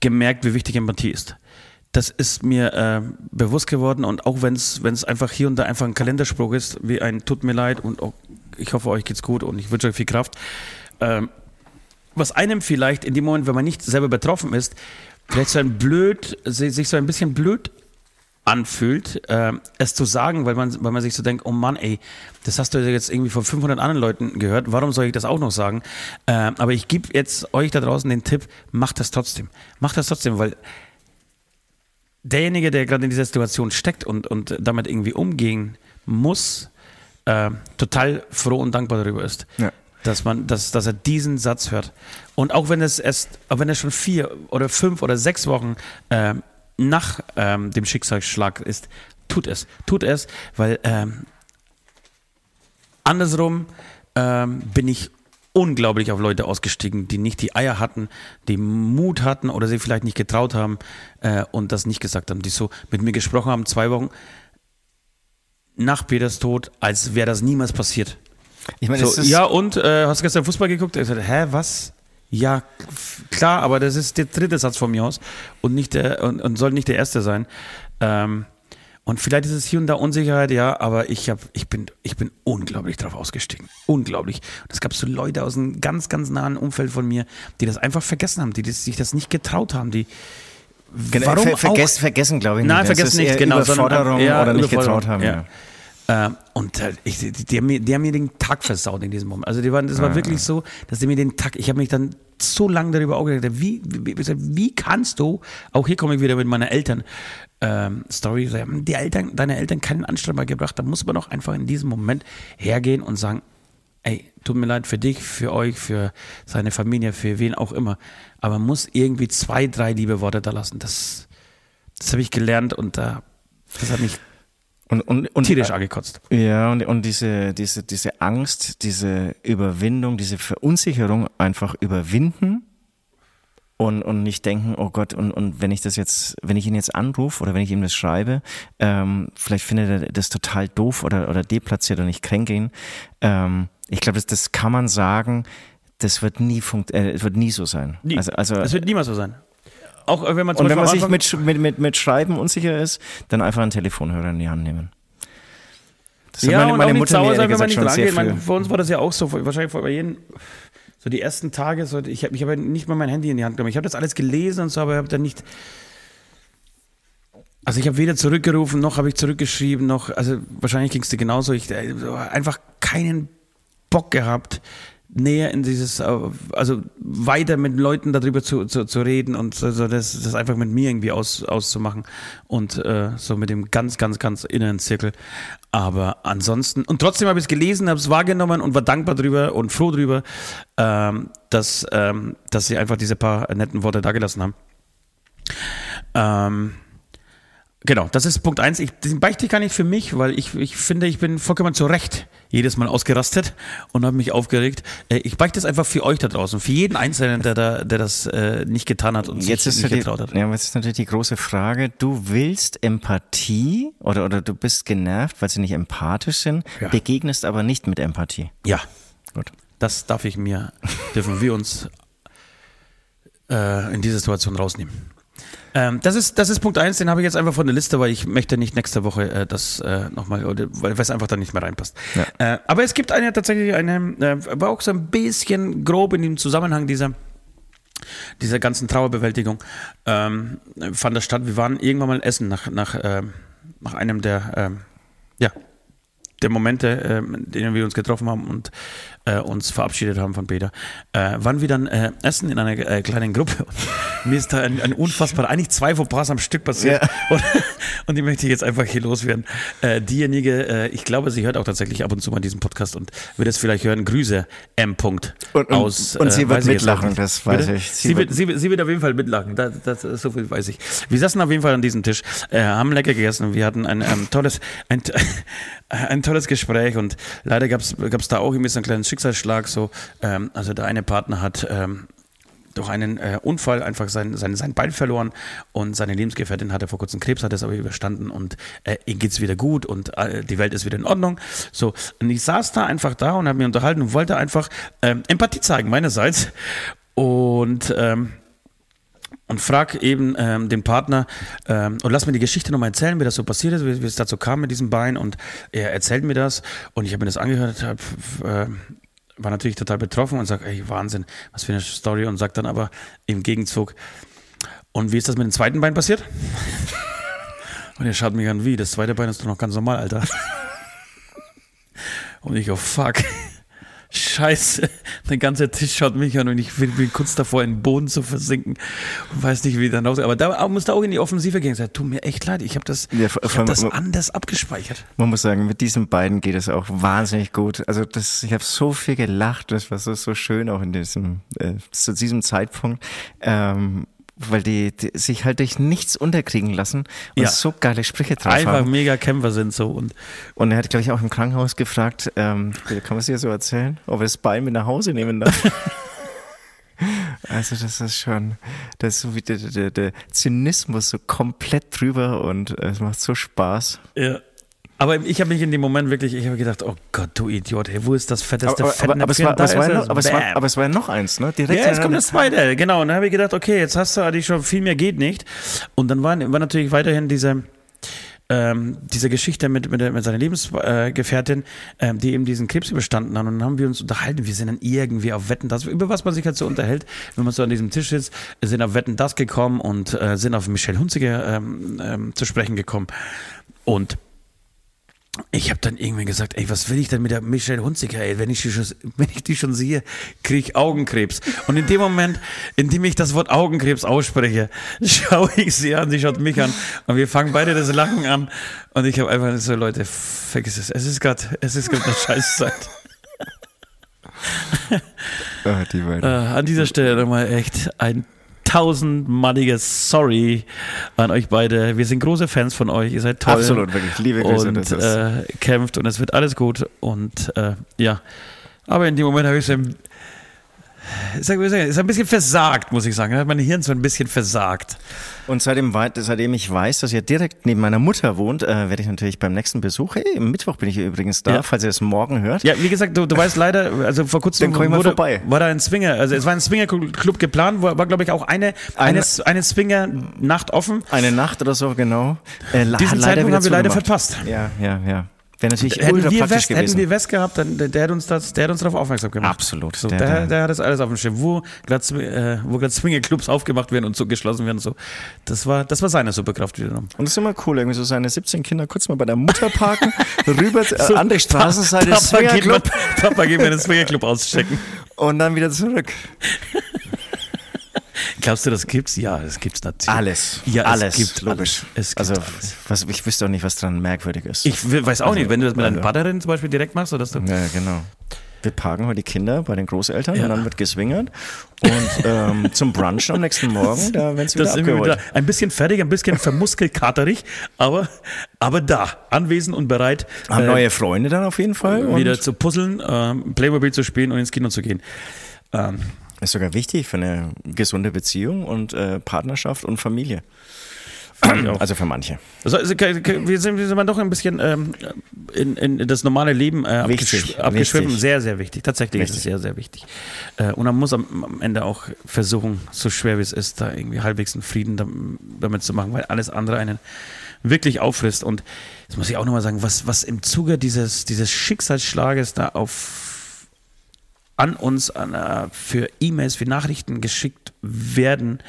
gemerkt, wie wichtig Empathie ist. Das ist mir äh, bewusst geworden und auch wenn es einfach hier und da einfach ein Kalenderspruch ist, wie ein Tut mir leid und auch, ich hoffe, euch geht's gut und ich wünsche euch viel Kraft. Ähm, was einem vielleicht in dem Moment, wenn man nicht selber betroffen ist, vielleicht so ein blöd, si- sich so ein bisschen blöd anfühlt, äh, es zu sagen, weil man, weil man sich so denkt, oh Mann, ey, das hast du jetzt irgendwie von 500 anderen Leuten gehört, warum soll ich das auch noch sagen? Äh, aber ich gebe jetzt euch da draußen den Tipp, macht das trotzdem. Macht das trotzdem, weil derjenige, der gerade in dieser Situation steckt und, und damit irgendwie umgehen muss, äh, total froh und dankbar darüber ist. Ja. Dass, man, dass, dass er diesen Satz hört. Und auch wenn es erst, auch wenn es schon vier oder fünf oder sechs Wochen äh, nach ähm, dem Schicksalsschlag ist, tut es. Tut es, weil ähm, andersrum ähm, bin ich unglaublich auf Leute ausgestiegen, die nicht die Eier hatten, die Mut hatten oder sie vielleicht nicht getraut haben äh, und das nicht gesagt haben, die so mit mir gesprochen haben, zwei Wochen nach Peters Tod, als wäre das niemals passiert. Ich meine, So, ja, und äh, hast du gestern Fußball geguckt? Er sagt, hä, was? Ja, klar, aber das ist der dritte Satz von mir aus und nicht der und, und soll nicht der erste sein. Ähm, Und vielleicht ist es hier und da Unsicherheit, ja, aber ich, hab, ich, bin, ich bin unglaublich drauf ausgestiegen. Unglaublich. Und es gab so Leute aus einem ganz, ganz nahen Umfeld von mir, die das einfach vergessen haben, die das, sich das nicht getraut haben, die. Genau, Warum ver vergessen, vergessen glaube ich nicht. Nein, vergessen nicht, genau. Überforderung sondern, ja, oder nicht getraut haben. Ja. Ja. Ähm, und äh, ich, die, haben mir, die haben mir den Tag versaut in diesem Moment. Also die waren, das war Ah. wirklich so, dass die mir den Tag, ich habe mich dann so lange darüber gedacht, wie, wie, wie, kannst du, auch hier komme ich wieder mit meiner Eltern, ähm, Story, die Eltern, deine Eltern keinen Anstand mal gebracht, da muss man doch einfach in diesem Moment hergehen und sagen, ey, tut mir leid für dich, für euch, für seine Familie, für wen auch immer, aber man muss irgendwie zwei, drei liebe Worte da lassen. Das, das habe ich gelernt und da, das hat mich Und, und, und, tierisch angekotzt. Ja, und, und diese, diese, diese Angst, diese Überwindung, diese Verunsicherung einfach überwinden und, und nicht denken, oh Gott, und, und wenn ich das jetzt, wenn ich ihn jetzt anrufe oder wenn ich ihm das schreibe, ähm, vielleicht findet er das total doof oder, oder deplatziert und ich kränke ihn. Ähm, ich glaube, das, das kann man sagen, das wird nie funkt, äh, es wird nie so sein. Nie. Also, also, Das wird niemals so sein. Auch äh, wenn man und wenn man sich mit, mit, mit, mit Schreiben unsicher ist, dann einfach einen Telefonhörer in die Hand nehmen. Das ja, meine, und meine auch nicht Mutter sauer mir sein, wenn man nicht sehr rangeht. Man, uns war das ja auch so, wahrscheinlich bei jedem, so die ersten Tage, so, ich habe ich hab ja nicht mal mein Handy in die Hand genommen. Ich habe das alles gelesen und so, aber ich habe dann nicht, also ich habe weder zurückgerufen, noch habe ich zurückgeschrieben, noch, also wahrscheinlich ging es dir genauso, ich äh, so einfach keinen Bock gehabt, näher in dieses, äh, also weiter mit Leuten darüber zu, zu, zu reden und so, so das, das einfach mit mir irgendwie aus, auszumachen und äh, so mit dem ganz, ganz, ganz inneren Zirkel. Aber ansonsten, und trotzdem habe ich es gelesen, habe es wahrgenommen und war dankbar drüber und froh drüber, ähm, dass, ähm, dass sie einfach diese paar netten Worte dagelassen haben. Ähm, Genau, das ist Punkt eins. Ich den beichte ich gar nicht für mich, weil ich, ich finde, ich bin vollkommen zu Recht jedes Mal ausgerastet und habe mich aufgeregt. Äh, Ich beichte es einfach für euch da draußen, für jeden Einzelnen, der, da, der das äh, nicht getan hat und Jetzt sich ist, nicht ja getraut die, hat. ja, jetzt ist natürlich die große Frage, du willst Empathie oder, oder du bist genervt, weil sie nicht empathisch sind, Ja. begegnest aber nicht mit Empathie. Ja, Gut. das darf ich mir, dürfen wir uns äh, in diese Situation rausnehmen. Ähm, das, ist, das ist Punkt eins, den habe ich jetzt einfach von der Liste, weil ich möchte nicht nächste Woche äh, das äh, nochmal, oder- weil es einfach dann nicht mehr reinpasst. Ja. Äh, aber es gibt eine tatsächlich eine, äh, war auch so ein bisschen grob in dem Zusammenhang dieser, dieser ganzen Trauerbewältigung, ähm, fand das statt. Wir waren irgendwann mal essen nach, nach, ähm, nach einem der, ähm, ja, der Momente, ähm, in denen wir uns getroffen haben und äh, uns verabschiedet haben von Peter, äh, waren wir dann äh, essen in einer äh, kleinen Gruppe. Und mir ist da ein, ein unfassbar, eigentlich zwei Fauxpas am Stück passiert. Ja. Und, und die möchte ich jetzt einfach hier loswerden. Äh, diejenige, äh, ich glaube, sie hört auch tatsächlich ab und zu mal diesen Podcast und wird es vielleicht hören. Grüße M. Punkt Und- und- aus. und sie wird mitlachen, das weiß Bitte? ich. Sie, Sie wird, sie, wird- sie wird auf jeden Fall mitlachen. Das, das, so viel weiß ich. Wir saßen auf jeden Fall an diesem Tisch, haben lecker gegessen und wir hatten ein ähm, tolles, ein, ein tolles Gespräch und leider gab es da auch irgendwie so einen kleinen Schicksalsschlag. So, ähm, also der eine Partner hat ähm, durch einen äh, Unfall einfach sein, sein, sein Bein verloren und seine Lebensgefährtin hatte vor kurzem Krebs, hat es aber überstanden und äh, ihm geht's wieder gut und äh, die Welt ist wieder in Ordnung. So, und ich saß da einfach da und habe mich unterhalten und wollte einfach ähm, Empathie zeigen meinerseits und ähm, und frag eben ähm, den Partner ähm, und lass mir die Geschichte nochmal erzählen, wie das so passiert ist, wie, wie es dazu kam mit diesem Bein und er erzählt mir das und ich habe mir das angehört, hab, äh, war natürlich total betroffen und sag, ey Wahnsinn, was für eine Story und sagt dann aber im Gegenzug, und wie ist das mit dem zweiten Bein passiert? Und er schaut mich an, wie, das zweite Bein ist doch noch ganz normal, Alter. Und ich, oh fuck. Scheiße, der ganze Tisch schaut mich an und ich bin, kurz davor, in den Boden zu versinken und weiß nicht, wie dann raus. Aber da musste auch in die Offensive gehen. Sagt, tut mir echt leid, ich habe das, Ja, ich hab das anders abgespeichert. Man muss sagen, mit diesen beiden geht es auch wahnsinnig gut. Also das, ich habe so viel gelacht, das war so, so schön auch in diesem, äh, zu diesem Zeitpunkt. Ähm, weil die, die sich halt durch nichts unterkriegen lassen und Ja. so geile Sprüche drauf Einfach haben. mega Kämpfer sind so und Und er hat, glaube ich, auch im Krankenhaus gefragt, ähm, kann man es dir so erzählen, ob er das Bein mit nach Hause nehmen darf. Also das ist schon, das ist so wie der, der, der Zynismus so komplett drüber und es macht so Spaß. ja. Aber ich habe mich in dem Moment wirklich, ich habe gedacht, oh Gott, du Idiot, hey, wo ist das fetteste aber, aber, aber, es war, aber, es war ja noch, aber, es war, aber es war ja noch eins, ne? Direkt Ja, jetzt kommt das zweite, genau. Und dann habe ich gedacht, okay, jetzt hast du eigentlich schon viel mehr geht nicht. Und dann war, war natürlich weiterhin diese, ähm, dieser Geschichte mit, mit, mit seiner Lebensgefährtin, ähm, die eben diesen Krebs überstanden haben. Und dann haben wir uns unterhalten. Wir sind dann irgendwie auf Wetten, das, über was man sich halt so unterhält, wenn man so an diesem Tisch sitzt, sind auf Wetten das gekommen und äh, sind auf Michelle Hunziger ähm, ähm, zu sprechen gekommen. Und ich habe dann irgendwie gesagt, ey, was will ich denn mit der Michelle Hunziker, ey, wenn ich die schon, wenn ich die schon sehe, kriege ich Augenkrebs. Und in dem Moment, in dem ich das Wort Augenkrebs ausspreche, schaue ich sie an, sie schaut mich an und wir fangen beide das Lachen an und ich habe einfach so, Leute, vergiss es, es ist gerade, es ist gerade eine Scheißzeit. Oh, die äh, an dieser Stelle nochmal echt ein tausendmaliges Sorry an euch beide. Wir sind große Fans von euch. Ihr seid toll. Absolut, wirklich. Liebe Grüße. Und äh, kämpft und es wird alles gut. Und äh, ja, aber in dem Moment habe ich es ist ein bisschen versagt, muss ich sagen. Da hat mein Hirn so ein bisschen versagt. Und seitdem, seitdem ich weiß, dass ihr direkt neben meiner Mutter wohnt, äh, werde ich natürlich beim nächsten Besuch, hey, am Mittwoch bin ich übrigens da, ja. falls ihr es morgen hört. Ja, wie gesagt, du, du weißt leider, also vor kurzem wurde, vorbei. war da ein Swinger, also es war ein Swinger-Club geplant, war, war glaube ich auch eine, eine, eine, eine Swinger-Nacht offen. Eine Nacht oder so, genau. Äh, Diesen Zeitpunkt haben wir leider verpasst. Ja, ja, ja. Wäre natürlich hätten ultra wir West, gewesen. Hätten wir West gehabt, dann der, der hat uns das, der hat uns darauf aufmerksam gemacht. Absolut. So, der, der, der, hat das alles auf dem Schirm. Wo gerade äh, wo gerade Swingerclubs aufgemacht werden und so geschlossen werden, so. Das war, das war seine Superkraft wiederum. Und das ist immer cool, irgendwie so seine 17 Kinder kurz mal bei der Mutter parken, rüber äh, so, andere Straßenseite Papa, Swingerclub. Papa, gehen wir den Swingerclub auschecken. Und dann wieder zurück. Glaubst du, das gibt's? Ja, das gibt's natürlich. Alles. Ja, alles. Es gibt logisch. Es gibt also, alles. Was, ich wüsste auch nicht, was dran merkwürdig ist. Ich weiß auch also, nicht, wenn du das mit deinen Partnerin zum Beispiel direkt machst, oder du. Ja, genau. Wir parken heute die Kinder bei den Großeltern ja. und dann wird geswingert. Und ähm, zum Brunch am nächsten Morgen, da werden sie wieder. Wieder ein bisschen fertig, ein bisschen vermuskelkaterig, aber, aber da, anwesend und bereit. Haben äh, neue Freunde dann auf jeden Fall. Wieder zu puzzeln, äh, Playmobil zu spielen und ins Kino zu gehen. Ähm, ist sogar wichtig für eine gesunde Beziehung und äh, Partnerschaft und Familie. Also für manche. Also, also wir, sind, wir sind doch ein bisschen ähm, in, in, das normale Leben äh, wichtig, abgeschwimmen. Wichtig. Sehr, sehr wichtig. Tatsächlich wichtig. ist es sehr, sehr wichtig. Äh, und man muss am, am, Ende auch versuchen, so schwer wie es ist, da irgendwie halbwegs einen Frieden damit zu machen, weil alles andere einen wirklich auffrisst. Und jetzt muss ich auch nochmal sagen, was, was im Zuge dieses, dieses Schicksalsschlages da auf an uns an, äh, für E-Mails, für Nachrichten geschickt werden,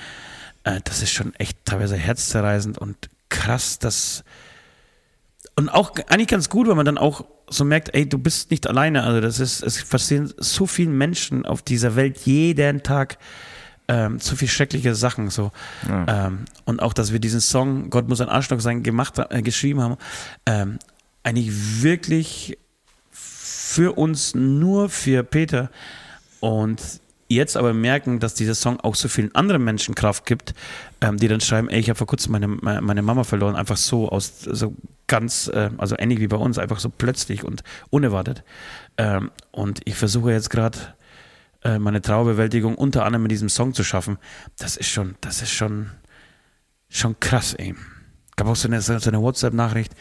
äh, das ist schon echt teilweise herzzerreißend und krass, dass und auch eigentlich ganz gut, weil man dann auch so merkt, ey, du bist nicht alleine. Also das ist, es passieren so viele Menschen auf dieser Welt jeden Tag ähm, so viel schreckliche Sachen so ja. ähm, und auch, dass wir diesen Song Gott muss ein Arschloch sein gemacht äh, geschrieben haben, ähm, eigentlich wirklich für uns, nur für Peter. Und jetzt aber merken, dass dieser Song auch so vielen anderen Menschen Kraft gibt, ähm, die dann schreiben, ey, ich habe vor kurzem meine, meine Mama verloren, einfach so aus, so ganz, äh, also ähnlich wie bei uns, einfach so plötzlich und unerwartet. Ähm, und ich versuche jetzt gerade äh, meine Trauerbewältigung unter anderem mit diesem Song zu schaffen. Das ist schon, das ist schon, schon krass, ey. Gab auch so eine, so eine WhatsApp-Nachricht,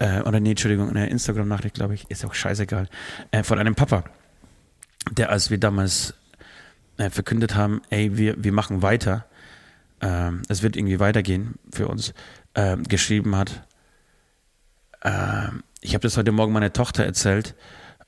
äh, oder nee, Entschuldigung, eine Instagram-Nachricht, glaube ich, ist auch scheißegal, äh, von einem Papa, der, als wir damals äh, verkündet haben, ey, wir, wir machen weiter, ähm, es wird irgendwie weitergehen für uns, äh, geschrieben hat, ähm, ich habe das heute Morgen meiner Tochter erzählt,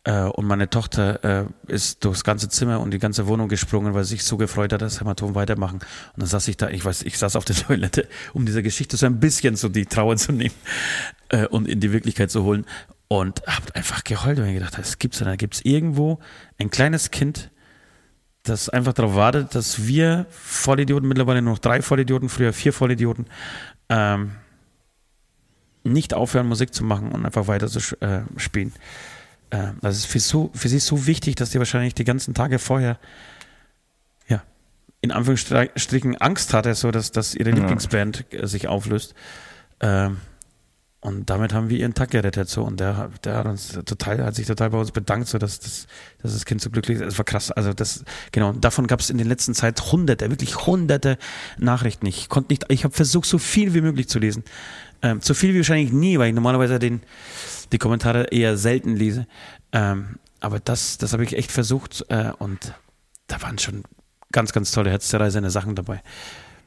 äh, und meine Tochter äh, ist durchs ganze Zimmer und die ganze Wohnung gesprungen, weil sie sich so gefreut hat, dass Hämatom weitermachen. Und dann saß ich da, ich weiß, ich saß auf der Toilette, um dieser Geschichte so ein bisschen so die Trauer zu nehmen äh, und in die Wirklichkeit zu holen. Und hab einfach geheult und mir gedacht, es gibt's da gibt es irgendwo ein kleines Kind, das einfach darauf wartet, dass wir Vollidioten, mittlerweile nur noch drei Vollidioten, früher vier Vollidioten, ähm, nicht aufhören, Musik zu machen und einfach weiter zu äh, spielen. Äh, das ist für, so, für sie so wichtig, dass sie wahrscheinlich die ganzen Tage vorher, ja, in Anführungsstrichen Angst hatte, so dass, dass ihre ja. Lieblingsband äh, sich auflöst. Ähm, und damit haben wir ihren Tag gerettet, so. Und der, der hat uns total, hat sich total bei uns bedankt, so, dass, dass, dass das Kind so glücklich ist. Das war krass. Also, das, genau. davon gab es in der letzten Zeit hunderte, wirklich hunderte Nachrichten. Ich konnte nicht, ich habe versucht, so viel wie möglich zu lesen. Ähm, so viel wie wahrscheinlich nie, weil ich normalerweise den, die Kommentare eher selten lese. Ähm, aber das, das habe ich echt versucht äh, und da waren schon ganz, ganz tolle herzzerreißende Sachen dabei.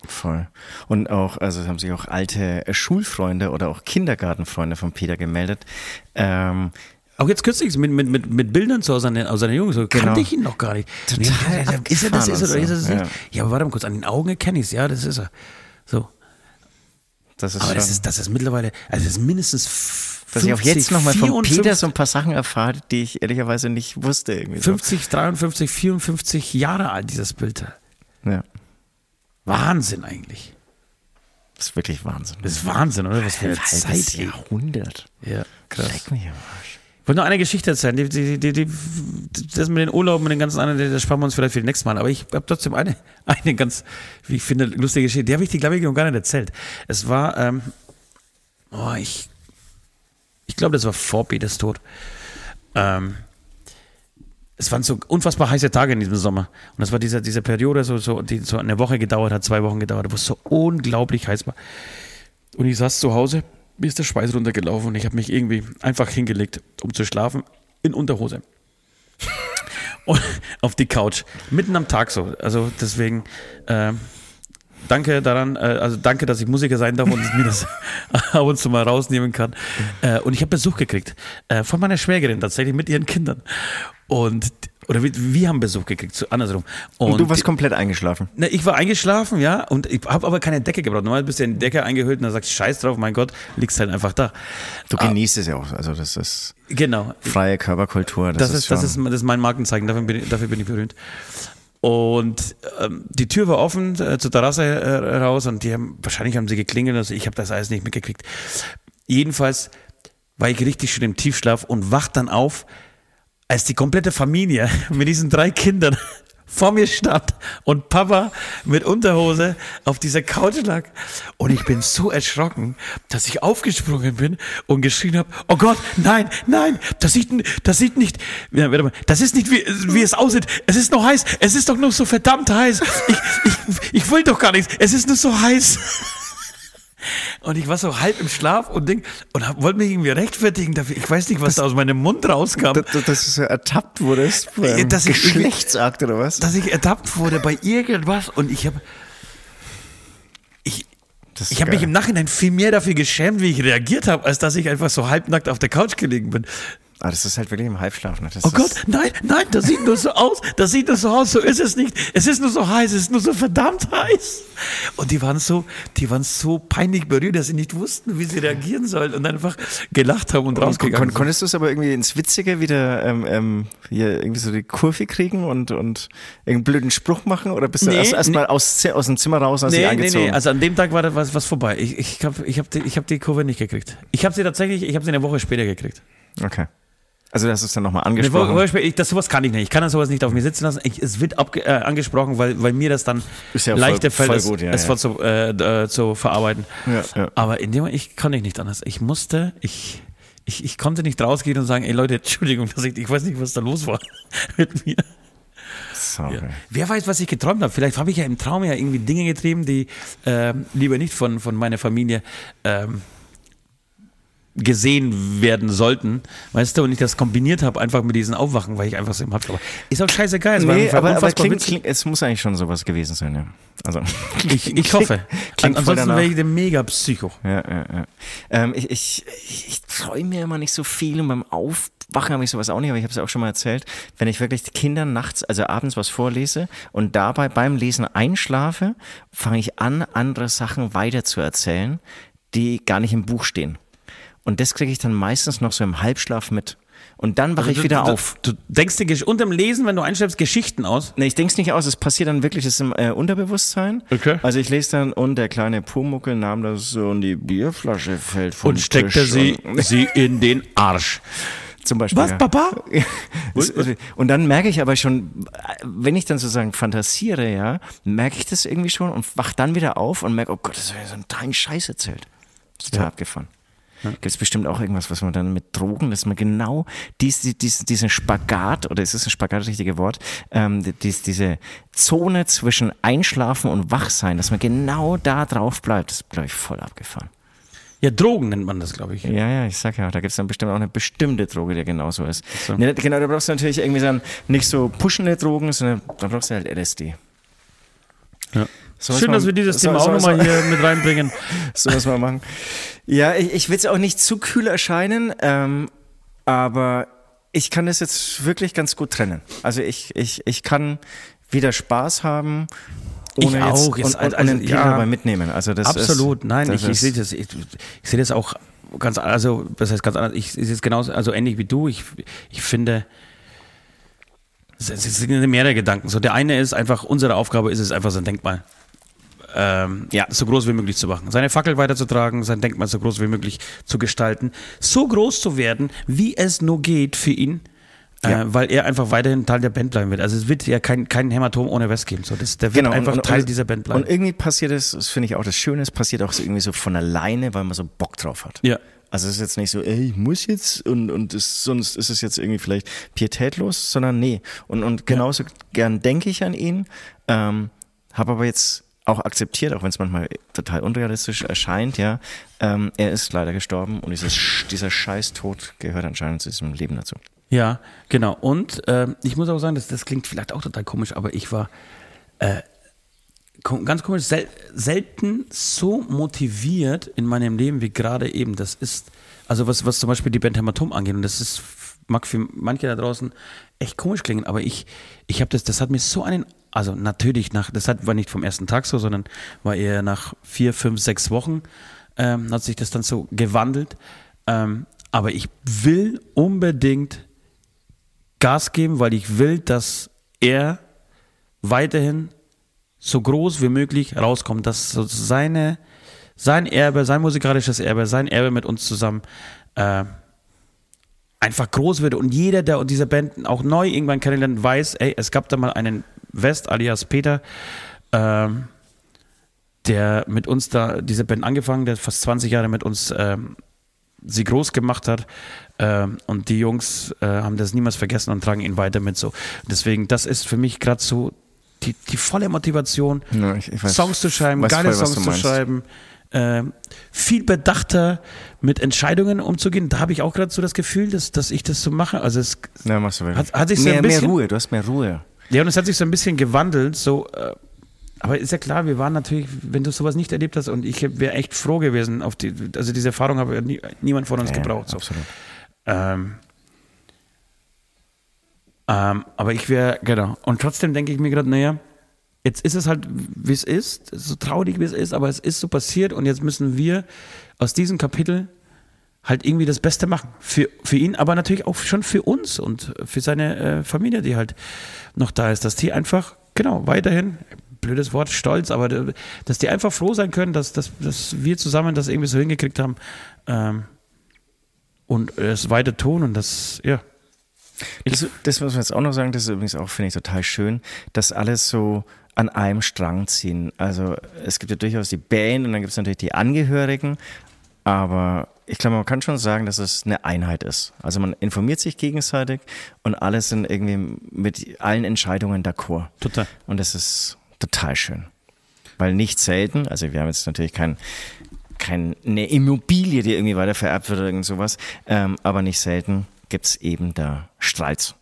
Voll. Und auch, also haben sich auch alte äh, Schulfreunde oder auch Kindergartenfreunde von Peter gemeldet. Ähm, Auch jetzt kürzlich mit, mit, mit, mit Bildern so aus seiner, aus seiner Jugend, so Genau. kannte ich ihn noch gar nicht. Total Nee, ist er das, ist er, oder ist er das nicht? so. Ja, aber warte mal kurz, an den Augen kenne ich es, ja, das ist er. So. das ist Aber das ist, das ist mittlerweile, also das ist mindestens dass ich auch 50, jetzt nochmal von 54, Peter so ein paar Sachen erfahre, die ich ehrlicherweise nicht wusste. Irgendwie so. 50, 53, 54 Jahre alt, dieses Bild. Ja, Wahnsinn eigentlich. das ist wirklich Wahnsinn. Das ist Wahnsinn, oder? Was für eine ein halbes Zeit. Jahrhundert. Ja, krass. Leck mich am Arsch. Ich wollte noch eine Geschichte erzählen. Die, die, die, die, das mit den Urlauben und den ganzen anderen, das sparen wir uns vielleicht für das nächste Mal. Aber ich habe trotzdem eine, eine ganz, wie ich finde, lustige Geschichte. Die habe ich dir, glaube ich, noch gar nicht erzählt. Es war, ähm, oh, ich, ich glaube, das war vor Peters Tod. Ähm, es waren so unfassbar heiße Tage in diesem Sommer. Und das war diese, diese Periode, so, so, die so eine Woche gedauert hat, zwei Wochen gedauert, wo es so unglaublich heiß war. Und ich saß zu Hause, mir ist der Schweiß runtergelaufen und ich habe mich irgendwie einfach hingelegt, um zu schlafen, in Unterhose. und auf die Couch. Mitten am Tag so. Also deswegen, äh, danke daran, äh, also danke, dass ich Musiker sein darf und mir das ab und zu mal rausnehmen kann. Äh, und ich habe Besuch gekriegt äh, von meiner Schwägerin tatsächlich mit ihren Kindern. Und oder wir, wir haben Besuch gekriegt, so andersrum. Und, du die- warst komplett eingeschlafen. na, ich war eingeschlafen, ja, und ich habe aber keine Decke gebraucht. Normalerweise bist du in die Decke eingehüllt und dann sagst du, scheiß drauf, mein Gott, liegst halt einfach da. Du genießt es ja auch. Also das ist Genau. freie Körperkultur. Das, Das, ist, ist, das, ist, das ist mein Markenzeichen, dafür bin ich, dafür bin ich berühmt. Und ähm, die Tür war offen äh, zur Terrasse äh, raus und die haben, wahrscheinlich haben sie geklingelt, also ich habe das alles nicht mitgekriegt. Jedenfalls war ich richtig schön im Tiefschlaf und wach dann auf, als die komplette Familie mit diesen drei Kindern vor mir stand und Papa mit Unterhose auf dieser Couch lag. Und ich bin so erschrocken, dass ich aufgesprungen bin und geschrien habe, oh Gott, nein, nein, das sieht, das sieht nicht, ja, warte mal, das ist nicht, wie, wie es aussieht. Es ist noch heiß, es ist doch nur so verdammt heiß. Ich, ich, ich will doch gar nichts, es ist nur so heiß. Und ich war so halb im Schlaf und denk, und hab, wollte mich irgendwie rechtfertigen dafür. Ich weiß nicht, was da aus meinem Mund rauskam. dass, dass- dass du so ertappt wurdest beim Dass ich irgendwie- Geschlechtsakt oder was? dass ich ertappt wurde bei irgendwas und ich habe ich, Das ich habe mich im Nachhinein viel mehr dafür geschämt, wie ich reagiert habe, als dass ich einfach so halbnackt auf der Couch gelegen bin. Ah, das ist halt wirklich im Halbschlaf. Ne? Oh Gott, nein, nein, das sieht nur so aus, das sieht nur so aus, so ist es nicht. Es ist nur so heiß, es ist nur so verdammt heiß. Und die waren so, die waren so peinlich berührt, dass sie nicht wussten, wie sie reagieren sollen und einfach gelacht haben und Und kon rausgegangen kon konntest du es aber irgendwie ins Witzige wieder ähm, ähm, hier irgendwie so die Kurve kriegen und, und irgendeinen blöden Spruch machen? Oder bist du Nee, erst erstmal aus, Zi- aus dem Zimmer raus dich Nee, nee, angezogen? nee, also an dem Tag war da was, was vorbei. Ich, ich habe ich hab die, ich hab die Kurve nicht gekriegt. Ich habe sie tatsächlich, ich habe sie eine Woche später gekriegt. okay. Also hast es dann nochmal angesprochen. Später, ich, das sowas kann ich nicht. Ich kann das sowas nicht auf mir sitzen lassen. Ich, es wird abge, äh, angesprochen, weil, weil mir das dann Ist ja voll- leichter fällt, voll es, gut, ja, es ja. voll zu, äh, äh, zu verarbeiten. Aber in dem Moment, ich kann ich nicht anders. Ich musste, ich, ich, ich konnte nicht rausgehen und sagen, ey Leute, Entschuldigung, ich, ich weiß nicht, was da los war mit mir. Sorry. Wer weiß, was ich geträumt habe. Vielleicht habe ich ja im Traum ja irgendwie Dinge getrieben, die ähm, lieber nicht von, von meiner Familie ähm, gesehen werden sollten, weißt du, und ich das kombiniert habe einfach mit diesen Aufwachen, weil ich einfach so im war. Ist auch scheißegal. es Nee, aber, aber klingt, klingt, es muss eigentlich schon sowas gewesen sein, ja. Also, ich, ich hoffe. klingt An, ansonsten wäre ich der Mega-Psycho. Ja, ja, ja. Ähm, ich ich, ich, träume ja immer nicht so viel und beim Aufwachen habe ich sowas auch nicht, aber ich habe es auch schon mal erzählt. Wenn ich wirklich Kindern nachts, also abends was vorlese und dabei beim Lesen einschlafe, fange ich an, andere Sachen weiter zu erzählen, die gar nicht im Buch stehen. Und das kriege ich dann meistens noch so im Halbschlaf mit. Und dann wache ich Also du, wieder du, auf. Du denkst dir unterm Lesen, wenn du einschläfst, Geschichten aus. Nee, ich denk's nicht aus, es passiert dann wirklich, das ist im äh, Unterbewusstsein. Okay. Also ich lese dann, und der kleine Pumuckel nahm das so und die Bierflasche fällt vom Und steckte Tisch sie, und- sie in den Arsch. Zum Beispiel. Was, ja. Papa? Und dann merke ich aber schon, wenn ich dann sozusagen fantasiere, ja, merke ich das irgendwie schon und wach dann wieder auf und merke, oh Gott, das ist ja so ein Scheiß erzählt. Das ist total abgefahren. Gibt es bestimmt auch irgendwas, was man dann mit Drogen, dass man genau dies, dies, diesen Spagat, oder ist es ein Spagat das richtige Wort, ähm, dies, diese Zone zwischen Einschlafen und Wachsein, dass man genau da drauf bleibt, das ist, glaube ich, voll abgefahren. Ja, Drogen nennt man das, glaube ich. Ja, ja, ich sag ja, da gibt's dann bestimmt auch eine bestimmte Droge, die genauso ist. so. Ja, genau, da brauchst du natürlich irgendwie dann nicht so pushende Drogen, sondern da brauchst du halt LSD. Ja. Sowas Schön, dass wir dieses so- Thema so- auch nochmal so- hier mit reinbringen. So was mal machen. Ja, ich, ich will es auch nicht zu kühl erscheinen, ähm, aber ich kann das jetzt wirklich ganz gut trennen. Also ich, ich, ich kann wieder Spaß haben, ohne Ich jetzt auch, jetzt, und, und also, den Pegel ja. dabei mitnehmen. Also das Absolut, ist, nein, das ich, ich sehe das, ich, ich sehe das auch ganz, also, das heißt ganz anders, ich sehe es genauso, also ähnlich wie du, ich, ich finde, es sind mehrere Gedanken. So, der eine ist einfach, unsere Aufgabe ist es einfach, sein Denkmal ähm, Ja. so groß wie möglich zu machen. Seine Fackel weiterzutragen, sein Denkmal so groß wie möglich zu gestalten, so groß zu werden, wie es nur geht für ihn. Ja. Äh, weil er einfach weiterhin Teil der Band bleiben wird. Also es wird ja kein, kein Hämatom ohne West geben. So, das, der wird Genau, einfach und, und, Teil dieser Band bleiben. Und irgendwie passiert es, das finde ich auch das Schöne, es passiert auch so irgendwie so von alleine, weil man so Bock drauf hat. ja. Also es ist jetzt nicht so, ey, ich muss jetzt und, und es, sonst ist es jetzt irgendwie vielleicht pietätlos, sondern nee. Und, und genauso gern denke ich an ihn, ähm, habe aber jetzt auch akzeptiert, auch wenn es manchmal total unrealistisch erscheint, ja, ähm, er ist leider gestorben und dieses, dieser Scheißtod gehört anscheinend zu diesem Leben dazu. Ja, genau. Und ähm, ich muss auch sagen, das, das klingt vielleicht auch total komisch, aber ich war äh, ganz komisch, sel selten so motiviert in meinem Leben wie gerade eben. Das ist, also was, was zum Beispiel die Band angeht, und das ist, mag für manche da draußen echt komisch klingen, aber ich, ich habe das, das hat mir so einen, also natürlich nach, das hat, war nicht vom ersten Tag so, sondern war eher nach vier, fünf, sechs Wochen, ähm, hat sich das dann so gewandelt. Ähm, aber ich will unbedingt Gas geben, weil ich will, dass er weiterhin so groß wie möglich rauskommt, dass seine, sein Erbe, sein musikalisches Erbe, sein Erbe mit uns zusammen äh, einfach groß wird und jeder, der diese Band auch neu irgendwann kennenlernt, weiß, ey, es gab da mal einen West alias Peter, ähm, der mit uns da diese Band angefangen, der fast 20 Jahre mit uns ähm, sie groß gemacht hat. Ähm, und die Jungs äh, haben das niemals vergessen und tragen ihn weiter mit so. Deswegen, das ist für mich gerade so die, die volle Motivation, Ja, ich- ich weiß- Songs zu schreiben, geile voll, Songs zu schreiben. ähm, viel bedachter mit Entscheidungen umzugehen. Da habe ich auch gerade so das Gefühl, dass, dass ich das so mache. Also es, Ja, machst du Hat- hat sich so mehr, ein bisschen- mehr Ruhe, du hast mehr Ruhe. Ja, und es hat sich so ein bisschen gewandelt. So, äh, aber ist ja klar, wir waren natürlich, wenn du sowas nicht erlebt hast, und ich wäre echt froh gewesen, auf die, also diese Erfahrung habe ja nie, niemand von uns Ja, gebraucht. So. Absolut. Ähm, ähm, aber ich wäre, genau. Und trotzdem denke ich mir gerade, naja, jetzt ist es halt, wie es ist, so traurig wie es ist, aber es ist so passiert und jetzt müssen wir aus diesem Kapitel halt irgendwie das Beste machen. Für, für ihn, aber natürlich auch schon für uns und für seine äh, Familie, die halt noch da ist, dass die einfach, genau, weiterhin, blödes Wort, stolz, aber dass die einfach froh sein können, dass, dass, dass wir zusammen das irgendwie so hingekriegt haben ähm, und es weiter tun und das, ja. Das, das muss man jetzt auch noch sagen, das ist übrigens auch, finde ich, total schön, dass alles so an einem Strang ziehen. Also es gibt ja durchaus die Band und dann gibt es natürlich die Angehörigen, aber ich glaube, man kann schon sagen, dass es eine Einheit ist. Also man informiert sich gegenseitig und alle sind irgendwie mit allen Entscheidungen d'accord. Total. Und das ist total schön. Weil nicht selten, also wir haben jetzt natürlich kein, keine Immobilie, die irgendwie weiter vererbt wird oder irgend sowas, ähm, aber nicht selten gibt es eben da Streits,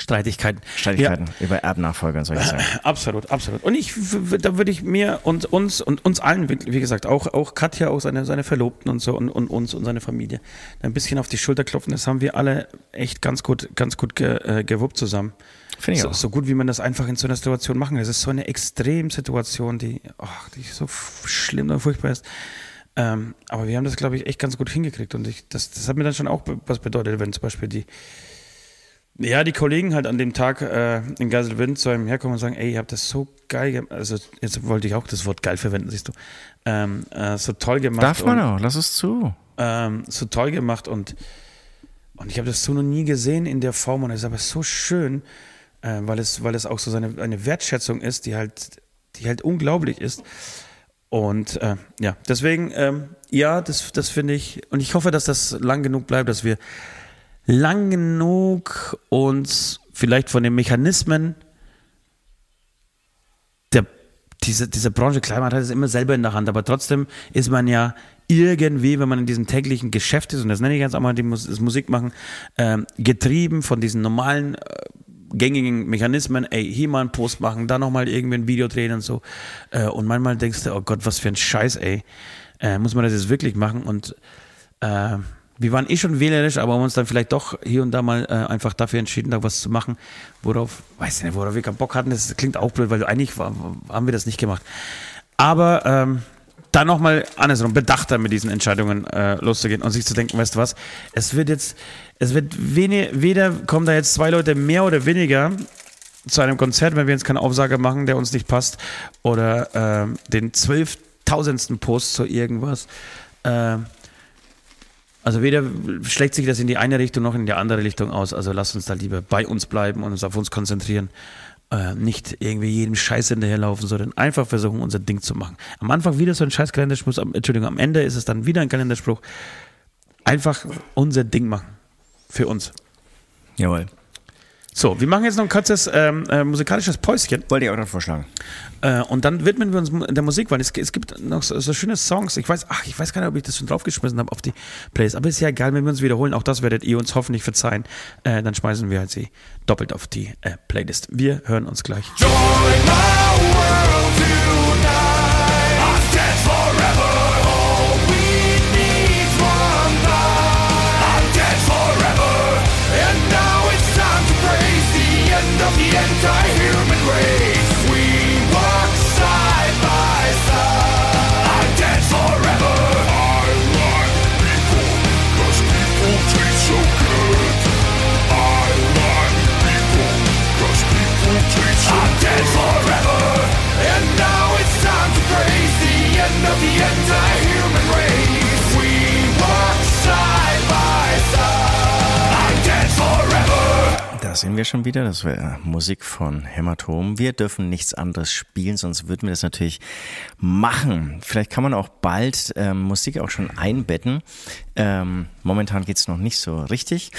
Streitigkeiten. Streitigkeiten über Erbnachfolger und solche Sachen. Ja, absolut, absolut. Und ich, da würde ich mir und uns und uns allen, wie gesagt, auch, auch Katja, auch seine, seine Verlobten und so und, und uns und seine Familie ein bisschen auf die Schulter klopfen. Das haben wir alle echt ganz gut, ganz gut ge, äh, gewuppt zusammen. Finde ich so, auch. so gut, wie man das einfach in so einer Situation machen kann. Es ist so eine Extremsituation, die, ach, die so schlimm und furchtbar ist. Ähm, aber wir haben das, glaube ich, echt ganz gut hingekriegt. Und ich, das, das hat mir dann schon auch was bedeutet, wenn zum Beispiel die, ja, die Kollegen halt an dem Tag äh, in Geiselwind zu einem herkommen und sagen, ey, ihr habt das so geil gemacht. Also jetzt wollte ich auch das Wort geil verwenden, siehst du. Ähm, äh, so toll gemacht. Darf man auch, lass es zu. ähm, so toll gemacht und, und ich habe das so noch nie gesehen in der Form und es ist aber so schön, äh, weil, es, weil es auch so seine, eine Wertschätzung ist, die halt, die halt unglaublich ist. Und äh, ja, deswegen, ähm, ja, das, das finde ich, und ich hoffe, dass das lang genug bleibt, dass wir lang genug uns vielleicht von den Mechanismen der, diese, diese Branche, klar, hat es immer selber in der Hand, aber trotzdem ist man ja irgendwie, wenn man in diesem täglichen Geschäft ist, und das nenne ich jetzt auch mal das Musik machen, ähm, getrieben von diesen normalen äh, gängigen Mechanismen, ey, hier mal einen Post machen, da nochmal irgendwie ein Video drehen und so. Äh, und manchmal denkst du, oh Gott, was für ein Scheiß, ey. Äh, muss man das jetzt wirklich machen? Und äh, wir waren eh schon wählerisch, aber haben uns dann vielleicht doch hier und da mal äh, einfach dafür entschieden, da was zu machen, worauf, weiß ich nicht, worauf wir keinen Bock hatten. Das klingt auch blöd, weil eigentlich war, haben wir das nicht gemacht. Aber ähm, dann nochmal andersrum, bedachter mit diesen Entscheidungen äh, loszugehen und sich zu denken, weißt du was, es wird jetzt, es wird wenig, weder kommen da jetzt zwei Leute mehr oder weniger zu einem Konzert, wenn wir jetzt keine Aufsage machen, der uns nicht passt, oder äh, den zwölftausendsten Post zu irgendwas. Äh, also weder schlägt sich das in die eine Richtung noch in die andere Richtung aus. Also lasst uns da lieber bei uns bleiben und uns auf uns konzentrieren. Äh, nicht irgendwie jedem Scheiß hinterherlaufen, sondern einfach versuchen, unser Ding zu machen. Am Anfang wieder so ein scheiß Kalenderspruch, Entschuldigung, am Ende ist es dann wieder ein Kalenderspruch. Einfach unser Ding machen. Für uns. Jawohl. So, wir machen jetzt noch ein kurzes ähm, äh, musikalisches Päuschen. Wollte ich auch noch vorschlagen. Äh, und dann widmen wir uns der Musik, weil es, es gibt noch so, so, schöne Songs. Ich weiß, ach, ich weiß gar nicht, ob ich das schon draufgeschmissen habe auf die Plays. Aber ist ja egal, wenn wir uns wiederholen. Auch das werdet ihr uns hoffentlich verzeihen. Äh, dann schmeißen wir halt sie doppelt auf die äh, Playlist. Wir hören uns gleich. Join sind wir schon wieder. Das wäre Musik von Hämatom. Wir dürfen nichts anderes spielen, sonst würden wir das natürlich machen. Vielleicht kann man auch bald ähm, Musik auch schon einbetten. Ähm, momentan geht's noch nicht so richtig.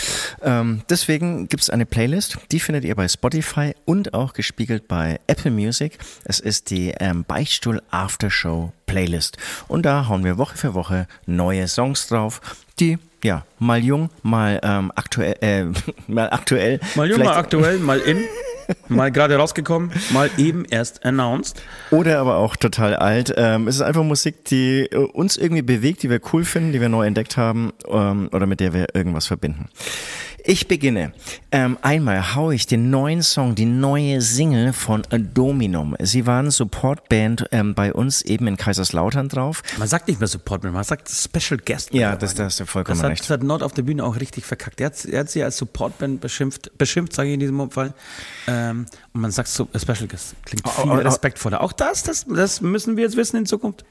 Ähm, deswegen gibt's eine Playlist, die findet ihr bei Spotify und auch gespiegelt bei Apple Music. Es ist die ähm, Beichtstuhl Aftershow Playlist. Und da hauen wir Woche für Woche neue Songs drauf, die ja, mal jung, mal ähm, aktuell, äh, mal aktuell. Mal jung, mal aktuell, mal in, mal gerade rausgekommen, mal eben erst announced. Oder aber auch total alt. Ähm, es ist einfach Musik, die äh, uns irgendwie bewegt, die wir cool finden, die wir neu entdeckt haben ähm, oder mit der wir irgendwas verbinden. Ich beginne. Ähm, einmal haue ich den neuen Song, die neue Single von Dominum. Sie waren Supportband ähm, bei uns eben in Kaiserslautern drauf. Man sagt nicht mehr Supportband, man sagt Special Guest. Ja, das, das hast du vollkommen das hat, recht. Das hat Nord auf der Bühne auch richtig verkackt. Er hat, er hat sie als Supportband beschimpft, beschimpft sage ich in diesem Fall. Ähm, und man sagt so, Special Guest. Klingt viel oh, oh, respektvoller. Auch das, das, das müssen wir jetzt wissen in Zukunft.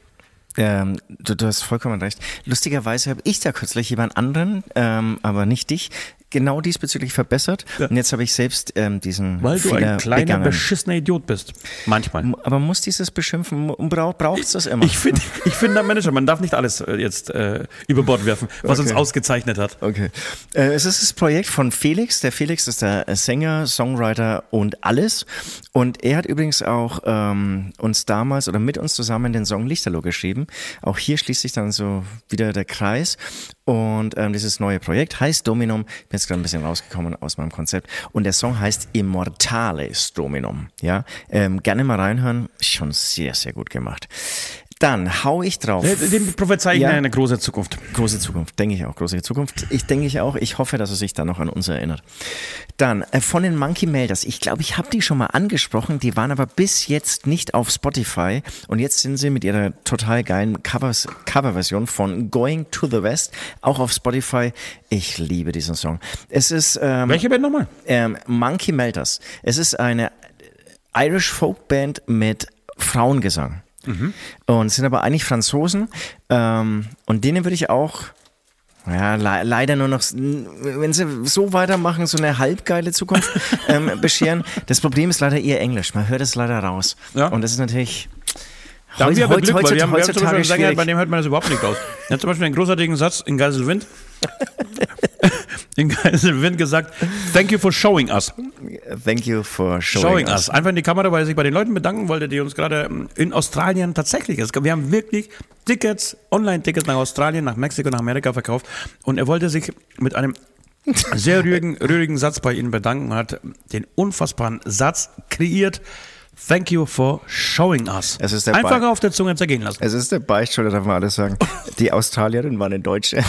Ähm, du, du hast vollkommen recht. Lustigerweise habe ich da kürzlich jemand anderen, ähm, aber nicht dich, genau diesbezüglich verbessert. Ja. Und jetzt habe ich selbst ähm, diesen Weil du ein kleiner, begangen. beschissener Idiot bist. Manchmal. Aber muss dieses Beschimpfen, braucht braucht's das immer? Ich finde, ich finde, der Manager, man darf nicht alles äh, jetzt äh, über Bord werfen, was okay. uns ausgezeichnet hat. Okay. Äh, es ist das Projekt von Felix. Der Felix ist der Sänger, Songwriter und alles. Und er hat übrigens auch ähm, uns damals oder mit uns zusammen den Song Lichterloh geschrieben. Auch hier schließt sich dann so wieder der Kreis. Und ähm, dieses neue Projekt heißt Dominum. Ich bin jetzt gerade ein bisschen rausgekommen aus meinem Konzept. Und der Song heißt Immortales Dominum. Ja, ähm, gerne mal reinhören. Schon sehr, sehr gut gemacht. Dann hau ich drauf. Dem prophezei ich ja. eine große Zukunft. Große Zukunft, denke ich auch. Große Zukunft. Ich denke ich auch. Ich hoffe, dass er sich dann noch an uns erinnert. Dann äh, von den Monkey Melders. Ich glaube, ich habe die schon mal angesprochen. Die waren aber bis jetzt nicht auf Spotify. Und jetzt sind sie mit ihrer total geilen Covers, Coverversion von Going to the West auch auf Spotify. Ich liebe diesen Song. Es ist ähm, welche Band nochmal? Ähm, Monkey Melters. Es ist eine Irish Folk Band mit Frauengesang. Mhm. Und sind aber eigentlich Franzosen. Ähm, und denen würde ich auch ja, le leider nur noch, wenn sie so weitermachen, so eine halbgeile Zukunft ähm, bescheren. Das Problem ist leider ihr Englisch. Man hört es leider raus. Ja. Und das ist natürlich. Da haben wir aber Glück, weil wir haben, wir haben zum Beispiel einen Sänger, bei dem hört man das überhaupt nicht raus. Er hat zum Beispiel einen großartigen Satz in Geiselwind. in Geiselwind gesagt, thank you for showing us. Thank you for showing, showing us. us. Einfach in die Kamera, weil er sich bei den Leuten bedanken wollte, die uns gerade ähm, in Australien tatsächlich, wir haben wirklich Tickets, Online-Tickets nach Australien, nach Mexiko, nach Amerika verkauft und er wollte sich mit einem sehr rührigen, rührigen Satz bei Ihnen bedanken und hat den unfassbaren Satz kreiert. Thank you for showing us. Es ist der Einfach Be- auf der Zunge zergehen lassen. Es ist der Beichtstuhl, darf man alles sagen. Die Australierin war eine Deutsche.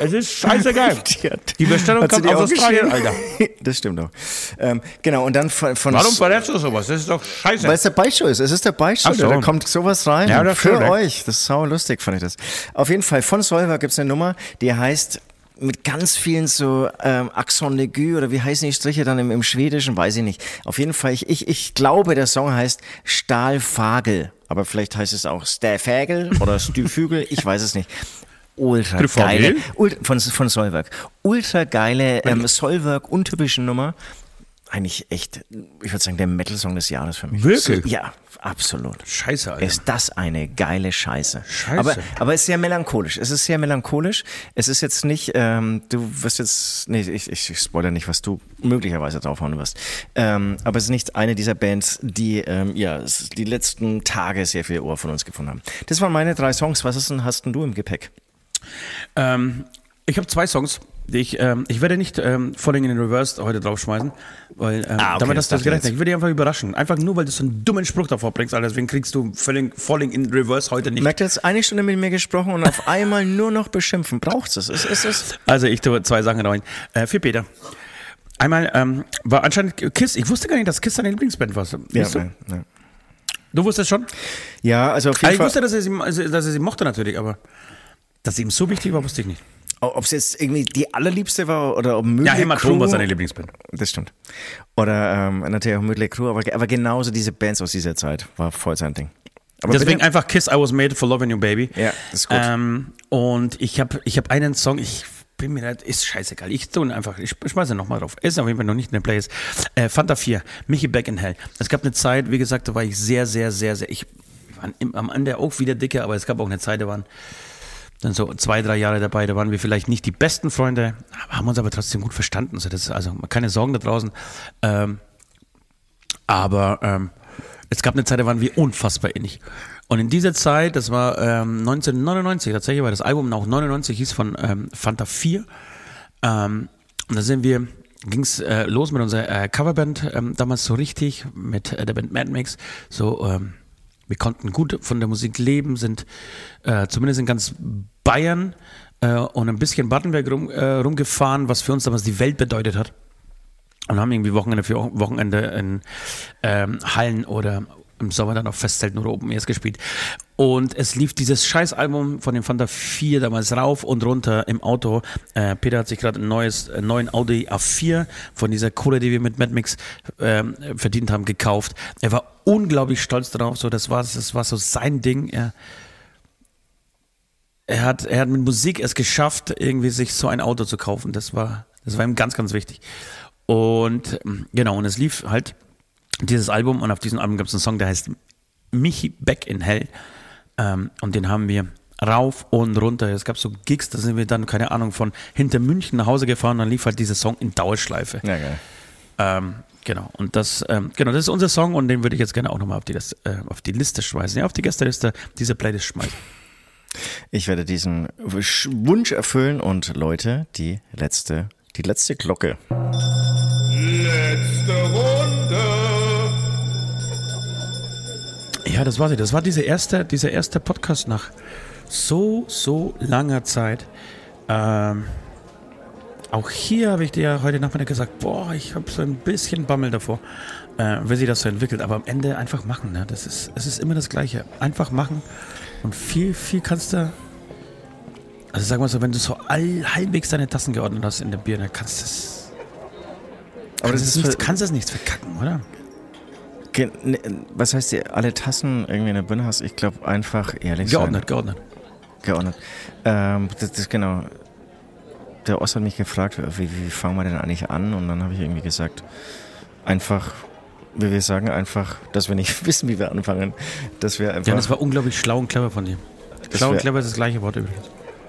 Es ist scheißegal. Die, hat, Die Bestellung kommt aus Australien, aufgeschrieben? Das stimmt auch. Ähm, genau, und dann von, von Warum verrätst du sowas? Das ist doch scheiße. Weil es der Beichtstuhl ist. Es ist der Beichtstuhl. So. Da kommt sowas rein. Ja, das für ja. euch. Das ist sau lustig, fand ich das. Auf jeden Fall, von Solver gibt es eine Nummer, die heißt mit ganz vielen so ähm, Accent aigu oder wie heißen die Striche dann im, im Schwedischen, weiß ich nicht. Auf jeden Fall, ich, ich, ich glaube, der Song heißt Stahlfagel. Aber vielleicht heißt es auch Stäfägel oder Stüfügel, ich weiß es nicht. Ultra geile, Stüfagel? ult, von, von Solwerk. Ultra geile ähm, Solwerk, untypische Nummer. Eigentlich echt, ich würde sagen, der Metal-Song des Jahres für mich. Wirklich? Ja, absolut. Scheiße, Alter. Ist das eine geile Scheiße. Scheiße. Aber, aber es ist sehr melancholisch. Es ist sehr melancholisch. Es ist jetzt nicht, ähm, du wirst jetzt, nee, ich, ich, ich spoilere nicht, was du möglicherweise draufhauen wirst. Ähm, aber es ist nicht eine dieser Bands, die, ähm, ja, die letzten Tage sehr viel Ohr von uns gefunden haben. Das waren meine drei Songs. Was ist denn, hast denn du im Gepäck? Ähm, ich habe zwei Songs. Die ich, ähm, ich werde nicht ähm, Falling in Reverse heute draufschmeißen, weil ähm, Ah, okay, damit hast du das ich gerechnet. Ich würde dich einfach überraschen. Einfach nur, weil du so einen dummen Spruch davor bringst, Alter. Deswegen kriegst du Falling, Falling in Reverse heute nicht. Merkt jetzt eine Stunde mit mir gesprochen und auf einmal nur noch beschimpfen? Braucht's es? Ist, ist es? Also ich tue zwei Sachen rein. Äh, für Peter. Einmal ähm, war anscheinend Kiss. Ich wusste gar nicht, dass Kiss deine Lieblingsband war. Ja, du? nein, nein. du wusstest schon? ja, also auf jeden ich Fall. wusste, dass er, sie, also, dass er sie mochte natürlich, aber dass ihm so wichtig war, wusste ich nicht. Ob es jetzt irgendwie die allerliebste war oder ob Möglich Ja, Hämatom war seine Lieblingsband. Das stimmt. Oder ähm, natürlich auch Mötley Crew, aber, aber genauso diese Bands aus dieser Zeit war voll sein Ding. Aber Deswegen bitte, einfach Kiss, I Was Made for Loving You Baby. Ja, das ist gut. Ähm, und ich habe ich hab einen Song, ich bin mir nicht, ist scheißegal. Ich tue ihn einfach, ich schmeiße ihn nochmal drauf. Ist auf jeden Fall noch nicht in der Playlist. Äh, Fanta 4, Michi Back in Hell. Es gab eine Zeit, wie gesagt, da war ich sehr, sehr, sehr, sehr, ich war am Ende auch wieder dicker, aber es gab auch eine Zeit, da waren dann so zwei, drei Jahre dabei, da waren wir vielleicht nicht die besten Freunde, haben uns aber trotzdem gut verstanden. Also, das, also keine Sorgen da draußen. Ähm, aber ähm, es gab eine Zeit, da waren wir unfassbar ähnlich. Und in dieser Zeit, das war ähm, 1999, tatsächlich war das Album auch 99, hieß von ähm, Fanta 4. Ähm, und da sind wir, ging es äh, los mit unserer äh, Coverband, ähm, damals so richtig, mit äh, der Band Mad Mix. So, ähm, wir konnten gut von der Musik leben, sind äh, zumindest in ganz Bayern äh, und ein bisschen Baden-Württemberg rum, äh, rumgefahren, was für uns damals die Welt bedeutet hat. Und haben irgendwie Wochenende für Wochenende in ähm, Hallen oder im Sommer dann auf Festzelten oder Open Airs gespielt. Und es lief dieses Scheißalbum von dem Fanta 4 damals rauf und runter im Auto. Äh, Peter hat sich gerade ein neues, einen neuen Audi A4 von dieser Kohle, die wir mit Mad Mix ähm, verdient haben, gekauft. Er war unglaublich stolz darauf. So, das war, das war so sein Ding. Er, er hat, er hat mit Musik es geschafft, irgendwie sich so ein Auto zu kaufen. Das war, das war ihm ganz, ganz wichtig. Und ähm, genau, und es lief halt dieses Album und auf diesem Album gab es einen Song, der heißt Michi Back in Hell. Ähm, und den haben wir rauf und runter. Es gab so Gigs, da sind wir dann, keine Ahnung, von hinter München nach Hause gefahren, dann lief halt dieser Song in Dauerschleife. Ja, geil. Ähm, genau, und das, ähm, genau, das ist unser Song und den würde ich jetzt gerne auch nochmal auf die, äh, auf die Liste schmeißen, ja, auf die Gästeliste diese Playlist schmeißen. Ich werde diesen Wunsch- Wunsch erfüllen und Leute, die letzte, die letzte Glocke. Ja, das war sie. Das war diese erste, dieser erste Podcast nach so, so langer Zeit. Ähm, auch hier habe ich dir heute Nachmittag gesagt, boah, ich habe so ein bisschen Bammel davor, äh, wie sich das so entwickelt. Aber am Ende einfach machen. Ne? Das ist, es ist immer das Gleiche. Einfach machen und viel, viel kannst du. Also sag mal so, wenn du so all, halbwegs deine Tassen geordnet hast in der Bier, dann kannst du es. Aber das kannst ist es nicht, für- kannst es nichts verkacken, oder? Ne, Was heißt, ihr alle Tassen irgendwie in der Birne hast? Ich glaube einfach ehrlich sein. Geordnet, geordnet. Geordnet. Ähm, das, das genau. Der Ost hat mich gefragt, wie, wie fangen wir denn eigentlich an? Und dann habe ich irgendwie gesagt, einfach, wie wir sagen, einfach, dass wir nicht wissen, wie wir anfangen. Dass wir einfach, Ja, das war unglaublich schlau und clever von dir. Schlau und clever ist das gleiche Wort übrigens.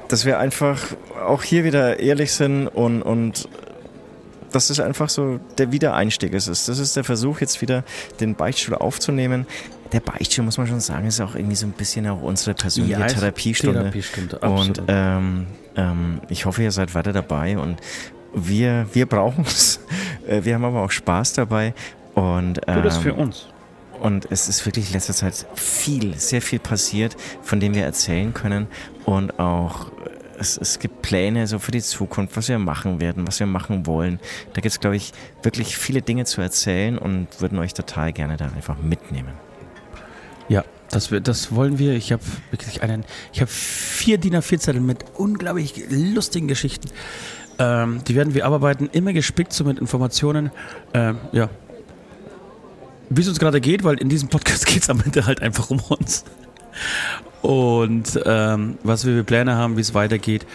dass wir einfach auch hier wieder ehrlich sind und, und dass es einfach so der Wiedereinstieg ist. Das ist der Versuch, jetzt wieder den Beichtstuhl aufzunehmen. Der Beichtstuhl, muss man schon sagen, ist auch irgendwie so ein bisschen auch unsere persönliche Ja, ist Therapiestunde. Therapiestunde, und ähm, ähm, ich hoffe, ihr seid weiter dabei und wir, wir brauchen es. Äh, wir haben aber auch Spaß dabei. Und, Tu das ähm, für uns. Und es ist wirklich in letzter Zeit viel, sehr viel passiert, von dem wir erzählen können. Und auch es, es gibt Pläne so für die Zukunft, was wir machen werden, was wir machen wollen. Da gibt es, glaube ich, wirklich viele Dinge zu erzählen und würden euch total gerne da einfach mitnehmen. Ja, das, das wollen wir. Ich habe wirklich einen, ich habe vier DIN A4 Zettel mit unglaublich lustigen Geschichten. Ähm, die werden wir abarbeiten, immer gespickt so mit Informationen. Ähm, ja. Wie es uns gerade geht, weil in diesem Podcast geht es am Ende halt einfach um uns. Und ähm, was wir für Pläne haben, wie es weitergeht.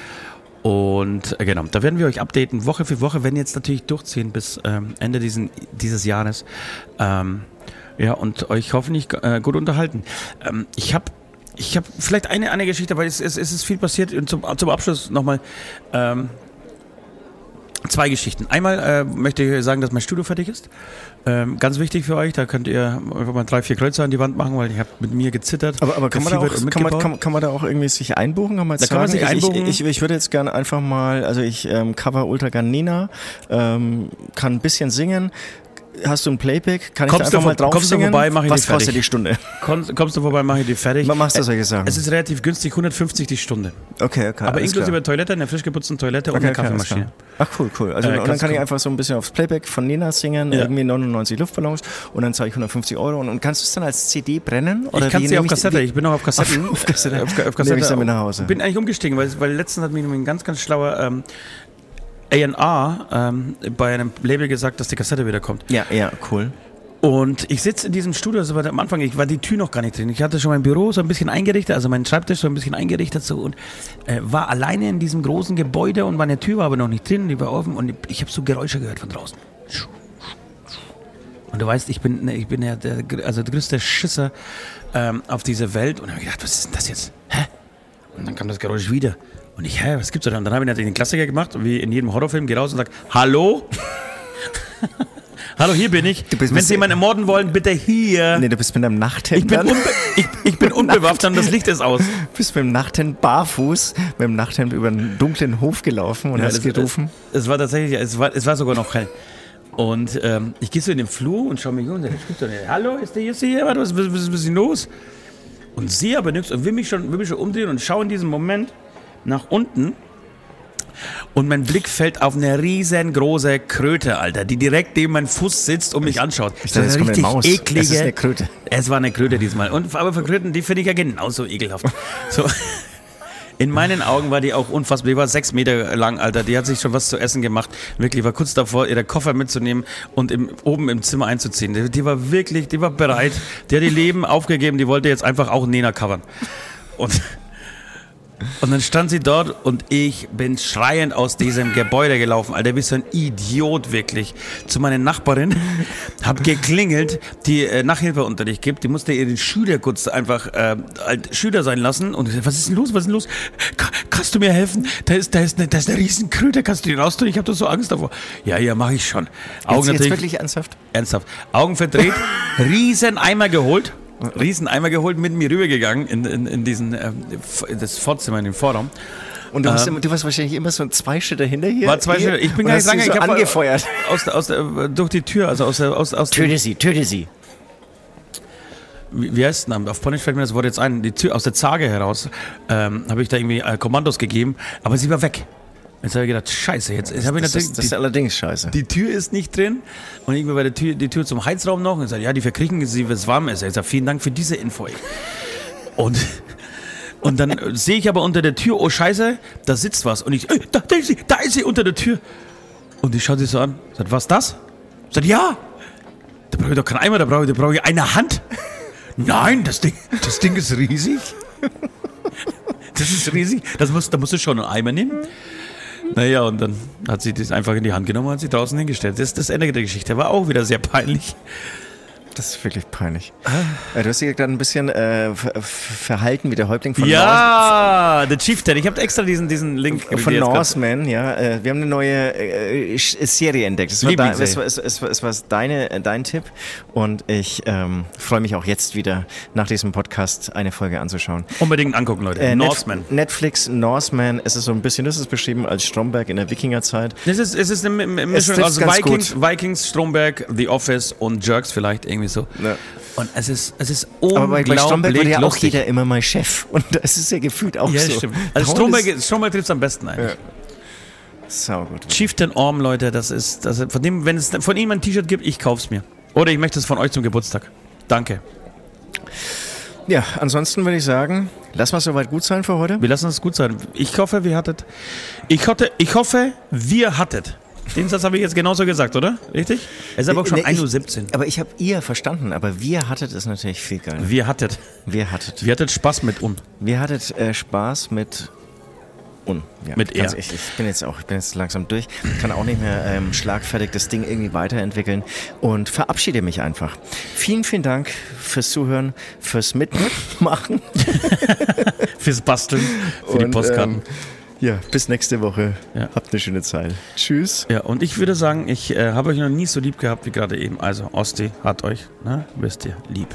Und äh, genau, da werden wir euch updaten, Woche für Woche, wenn jetzt natürlich durchziehen bis ähm, Ende diesen, dieses Jahres. Ähm, ja, und euch hoffentlich äh, gut unterhalten. Ähm, ich habe ich hab vielleicht eine, eine Geschichte, weil es, es, es ist viel passiert. Und zum, zum Abschluss nochmal ähm, zwei Geschichten. Einmal äh, möchte ich sagen, dass mein Studio fertig ist. Ähm, ganz wichtig für euch, da könnt ihr einfach mal drei, vier Kreuze an die Wand machen, weil ich habe mit mir gezittert. Aber, aber kann, man da auch, kann, man, kann, kann man da auch irgendwie sich einbuchen? Kann man Da kann man sagen? sich ich, einbuchen. Ich, ich, ich würde jetzt gerne einfach mal, also ich ähm, cover Ultra gern Nina, ähm, kann ein bisschen singen. Hast du ein Playback? Kann Kommst ich du da einfach mal drauf kommst du singen? vorbei, mach ich Was die fertig. kostet die Stunde? Kommst, kommst du vorbei, mache ich die fertig. Was machst du solche Sachen? Es ist relativ günstig, 150 die Stunde. Okay, okay. Aber inklusive klar. Toilette, eine frisch geputzten Toilette und Okay, eine okay, Kaffeemaschine. Ach cool, cool. Also Äh, und dann kann ich du- einfach so ein bisschen aufs Playback von Nina singen, Ja. irgendwie 99 Luftballons und dann zahle ich 150 Euro und, und kannst du es dann als CD brennen? Oder ich kann wie sie auf Kassette, wie- ich bin noch auf Kassetten. Auf- auf Kassette. Äh, auf, Kassette. ich nach Hause. Bin eigentlich umgestiegen, weil, weil letztens hat mir ein ganz, ganz schlauer ähm, A&R ähm, bei einem Label gesagt, dass die Kassette wieder kommt. Ja, ja, cool. Und ich sitze in diesem Studio, also am Anfang, ich war die Tür noch gar nicht drin. Ich hatte schon mein Büro so ein bisschen eingerichtet, also meinen Schreibtisch so ein bisschen eingerichtet so und äh, war alleine in diesem großen Gebäude und meine Tür war aber noch nicht drin, die war offen und ich, ich habe so Geräusche gehört von draußen. Und du weißt, ich bin, ich bin ja der, also der größte Schisser ähm, auf dieser Welt und habe gedacht, was ist denn das jetzt? Hä? Und dann kam das Geräusch wieder. Und ich, hä, was gibt's da? Und dann habe ich natürlich den Klassiker gemacht, wie in jedem Horrorfilm, geh raus und sag, hallo? hallo, hier bin ich. Du Wenn Sie jemanden ermorden wollen, bitte hier. Nee, du bist mit einem Nachthemd ich, bin unbe ich, ich bin unbewaffnet und das Licht ist aus. bist mit dem Nachthemd barfuß, mit dem Nachthemd über einen dunklen Hof gelaufen und hast das- gerufen. Es, es war tatsächlich, es war, es war sogar noch hell. Und ähm, ich gehe so in den Flur und schaue mich um und sage, "Spricht doch nicht. hallo, ist der der hier? Was, was, was, was ist denn los? Und sehe aber nichts und will mich, schon, will mich schon umdrehen und schaue in diesem Moment nach unten. Und mein Blick fällt auf eine riesengroße Kröte, Alter, die direkt neben meinem Fuß sitzt und mich anschaut. Ich dachte, Das ist eine Maus. eklige. Es ist eine Kröte. Es war eine Kröte diesmal. Und, aber für Kröten, die finde ich ja genauso ekelhaft. So. In meinen Augen war die auch unfassbar. Die war sechs Meter lang, Alter. Die hat sich schon was zu essen gemacht. Wirklich, war kurz davor, ihre Koffer mitzunehmen und im, oben im Zimmer einzuziehen. Die, die war wirklich, die war bereit. Die hat ihr Leben aufgegeben. Die wollte jetzt einfach auch Nena covern. Und, und dann stand sie dort und ich bin schreiend aus diesem Gebäude gelaufen. Alter, wie so ein Idiot wirklich. Zu meiner Nachbarin, hab geklingelt, die äh, Nachhilfeunterricht gibt. Die musste ihren Schüler kurz einfach äh, halt Schüler sein lassen. Und ich so, was ist denn los? Was ist denn los? Ka kannst du mir helfen? Da ist, da ist eine, da ist eine Riesenkröte. Kannst du die raustun? Ich habe da so Angst davor. Ja, ja, mache ich schon. Augen Jetzt, jetzt wirklich ernsthaft? ernsthaft. Augen verdreht, riesen Eimer geholt, riesen Eimer geholt, mit mir rübergegangen in, in, in diesen, äh, das Vorzimmer, in den Vorraum. Und du, warst, Ähm, immer, du warst wahrscheinlich immer so zwei Schritte hinter hier. War zwei Schritte. Ich bin gar nicht rangegangen. so angefeuert. Aus, aus der, durch die Tür, also aus der, aus, aus Töte sie, töte sie. wie wie heißt denn, auf Polnisch fällt mir das Wort jetzt ein, die Tür, aus der Zage heraus, ähm, habe ich da irgendwie äh, Kommandos gegeben, aber sie war weg. Jetzt habe ich gedacht, scheiße, jetzt, jetzt habe ich Das, natürlich, ist, das ist allerdings scheiße. die Tür ist nicht drin und irgendwie bei der Tür, die Tür zum Heizraum noch und ich sage, ja, die verkriechen sie, wenn es warm ist. Ich sage, vielen Dank für diese Info. ey. Und, und dann sehe ich aber unter der Tür, oh scheiße, da sitzt was. Und ich, äh, da, da ist sie, da ist sie unter der Tür. Und die schaut sich so an, sagt, was das? Ich sage, ja. Da brauche ich doch keinen Eimer, da brauche ich, da brauche ich eine Hand. Nein, das Ding, das Ding ist riesig. Das ist riesig. Das muss, da musst du schon einen Eimer nehmen. Naja, und dann hat sie das einfach in die Hand genommen und hat sie draußen hingestellt. Das ist das Ende der Geschichte. War auch wieder sehr peinlich. Das ist wirklich peinlich. Äh, Du hast dich gerade ein bisschen äh, ver verhalten wie der Häuptling von Ja, The Chieftain. Ich habe extra diesen, diesen Link von Norseman, ja. Äh, wir haben eine neue äh, Sch- Serie entdeckt. Es war, dein, Lieblingsserie. es war, es, es, war- es war deine, äh, dein Tipp und ich ähm, freue mich auch jetzt wieder nach diesem Podcast eine Folge anzuschauen. Unbedingt angucken, Leute. Äh, Norseman. Netflix, Norseman, es ist so ein bisschen, das ist beschrieben als Stromberg in der Wikingerzeit. Es ist, es ist eine Mischung aus Vikings. Vikings, Stromberg, The Office und Jerks vielleicht irgendwie so. Ja. Und es ist, es ist Aber bei, unglaublich bei Stromberg wurde ja auch lustig. jeder immer mal Chef und das ist ja gefühlt auch Ja, so. stimmt. Also Stromberg, Stromberg trifft es am besten eigentlich. Ja. Gut. Chieftain Orm, Leute, das ist, das ist von dem, wenn es von ihm ein T-Shirt gibt, ich kauf's mir. Oder ich möchte es von euch zum Geburtstag. Danke. Ja, ansonsten würde ich sagen, lass mal soweit gut sein für heute. Wir lassen es gut sein. Ich hoffe, wir hattet. Ich hoffe, ich hoffe, wir hattet. Den Satz habe ich jetzt genauso gesagt, oder? Richtig? Es ist aber auch schon ich- 1.17 Uhr. Aber ich habe ihr verstanden, aber wir hattet es natürlich viel geiler. Wir hattet. Wir hattet. Wir hattet Spaß mit uns. Wir hattet äh, Spaß mit Un. Ja, Mit er. ehrlich, Ich bin jetzt auch, ich bin jetzt langsam durch, kann auch nicht mehr ähm, schlagfertig das Ding irgendwie weiterentwickeln und verabschiede mich einfach. Vielen, vielen Dank fürs Zuhören, fürs Mitmachen. Fürs Basteln, für die Und, Postkarten. ähm, ja, bis nächste Woche. Ja. Habt eine schöne Zeit. Tschüss. Ja, und ich würde sagen, ich äh, habe euch noch nie so lieb gehabt wie gerade eben. Also, Osti hat euch, ne, wisst ihr, lieb.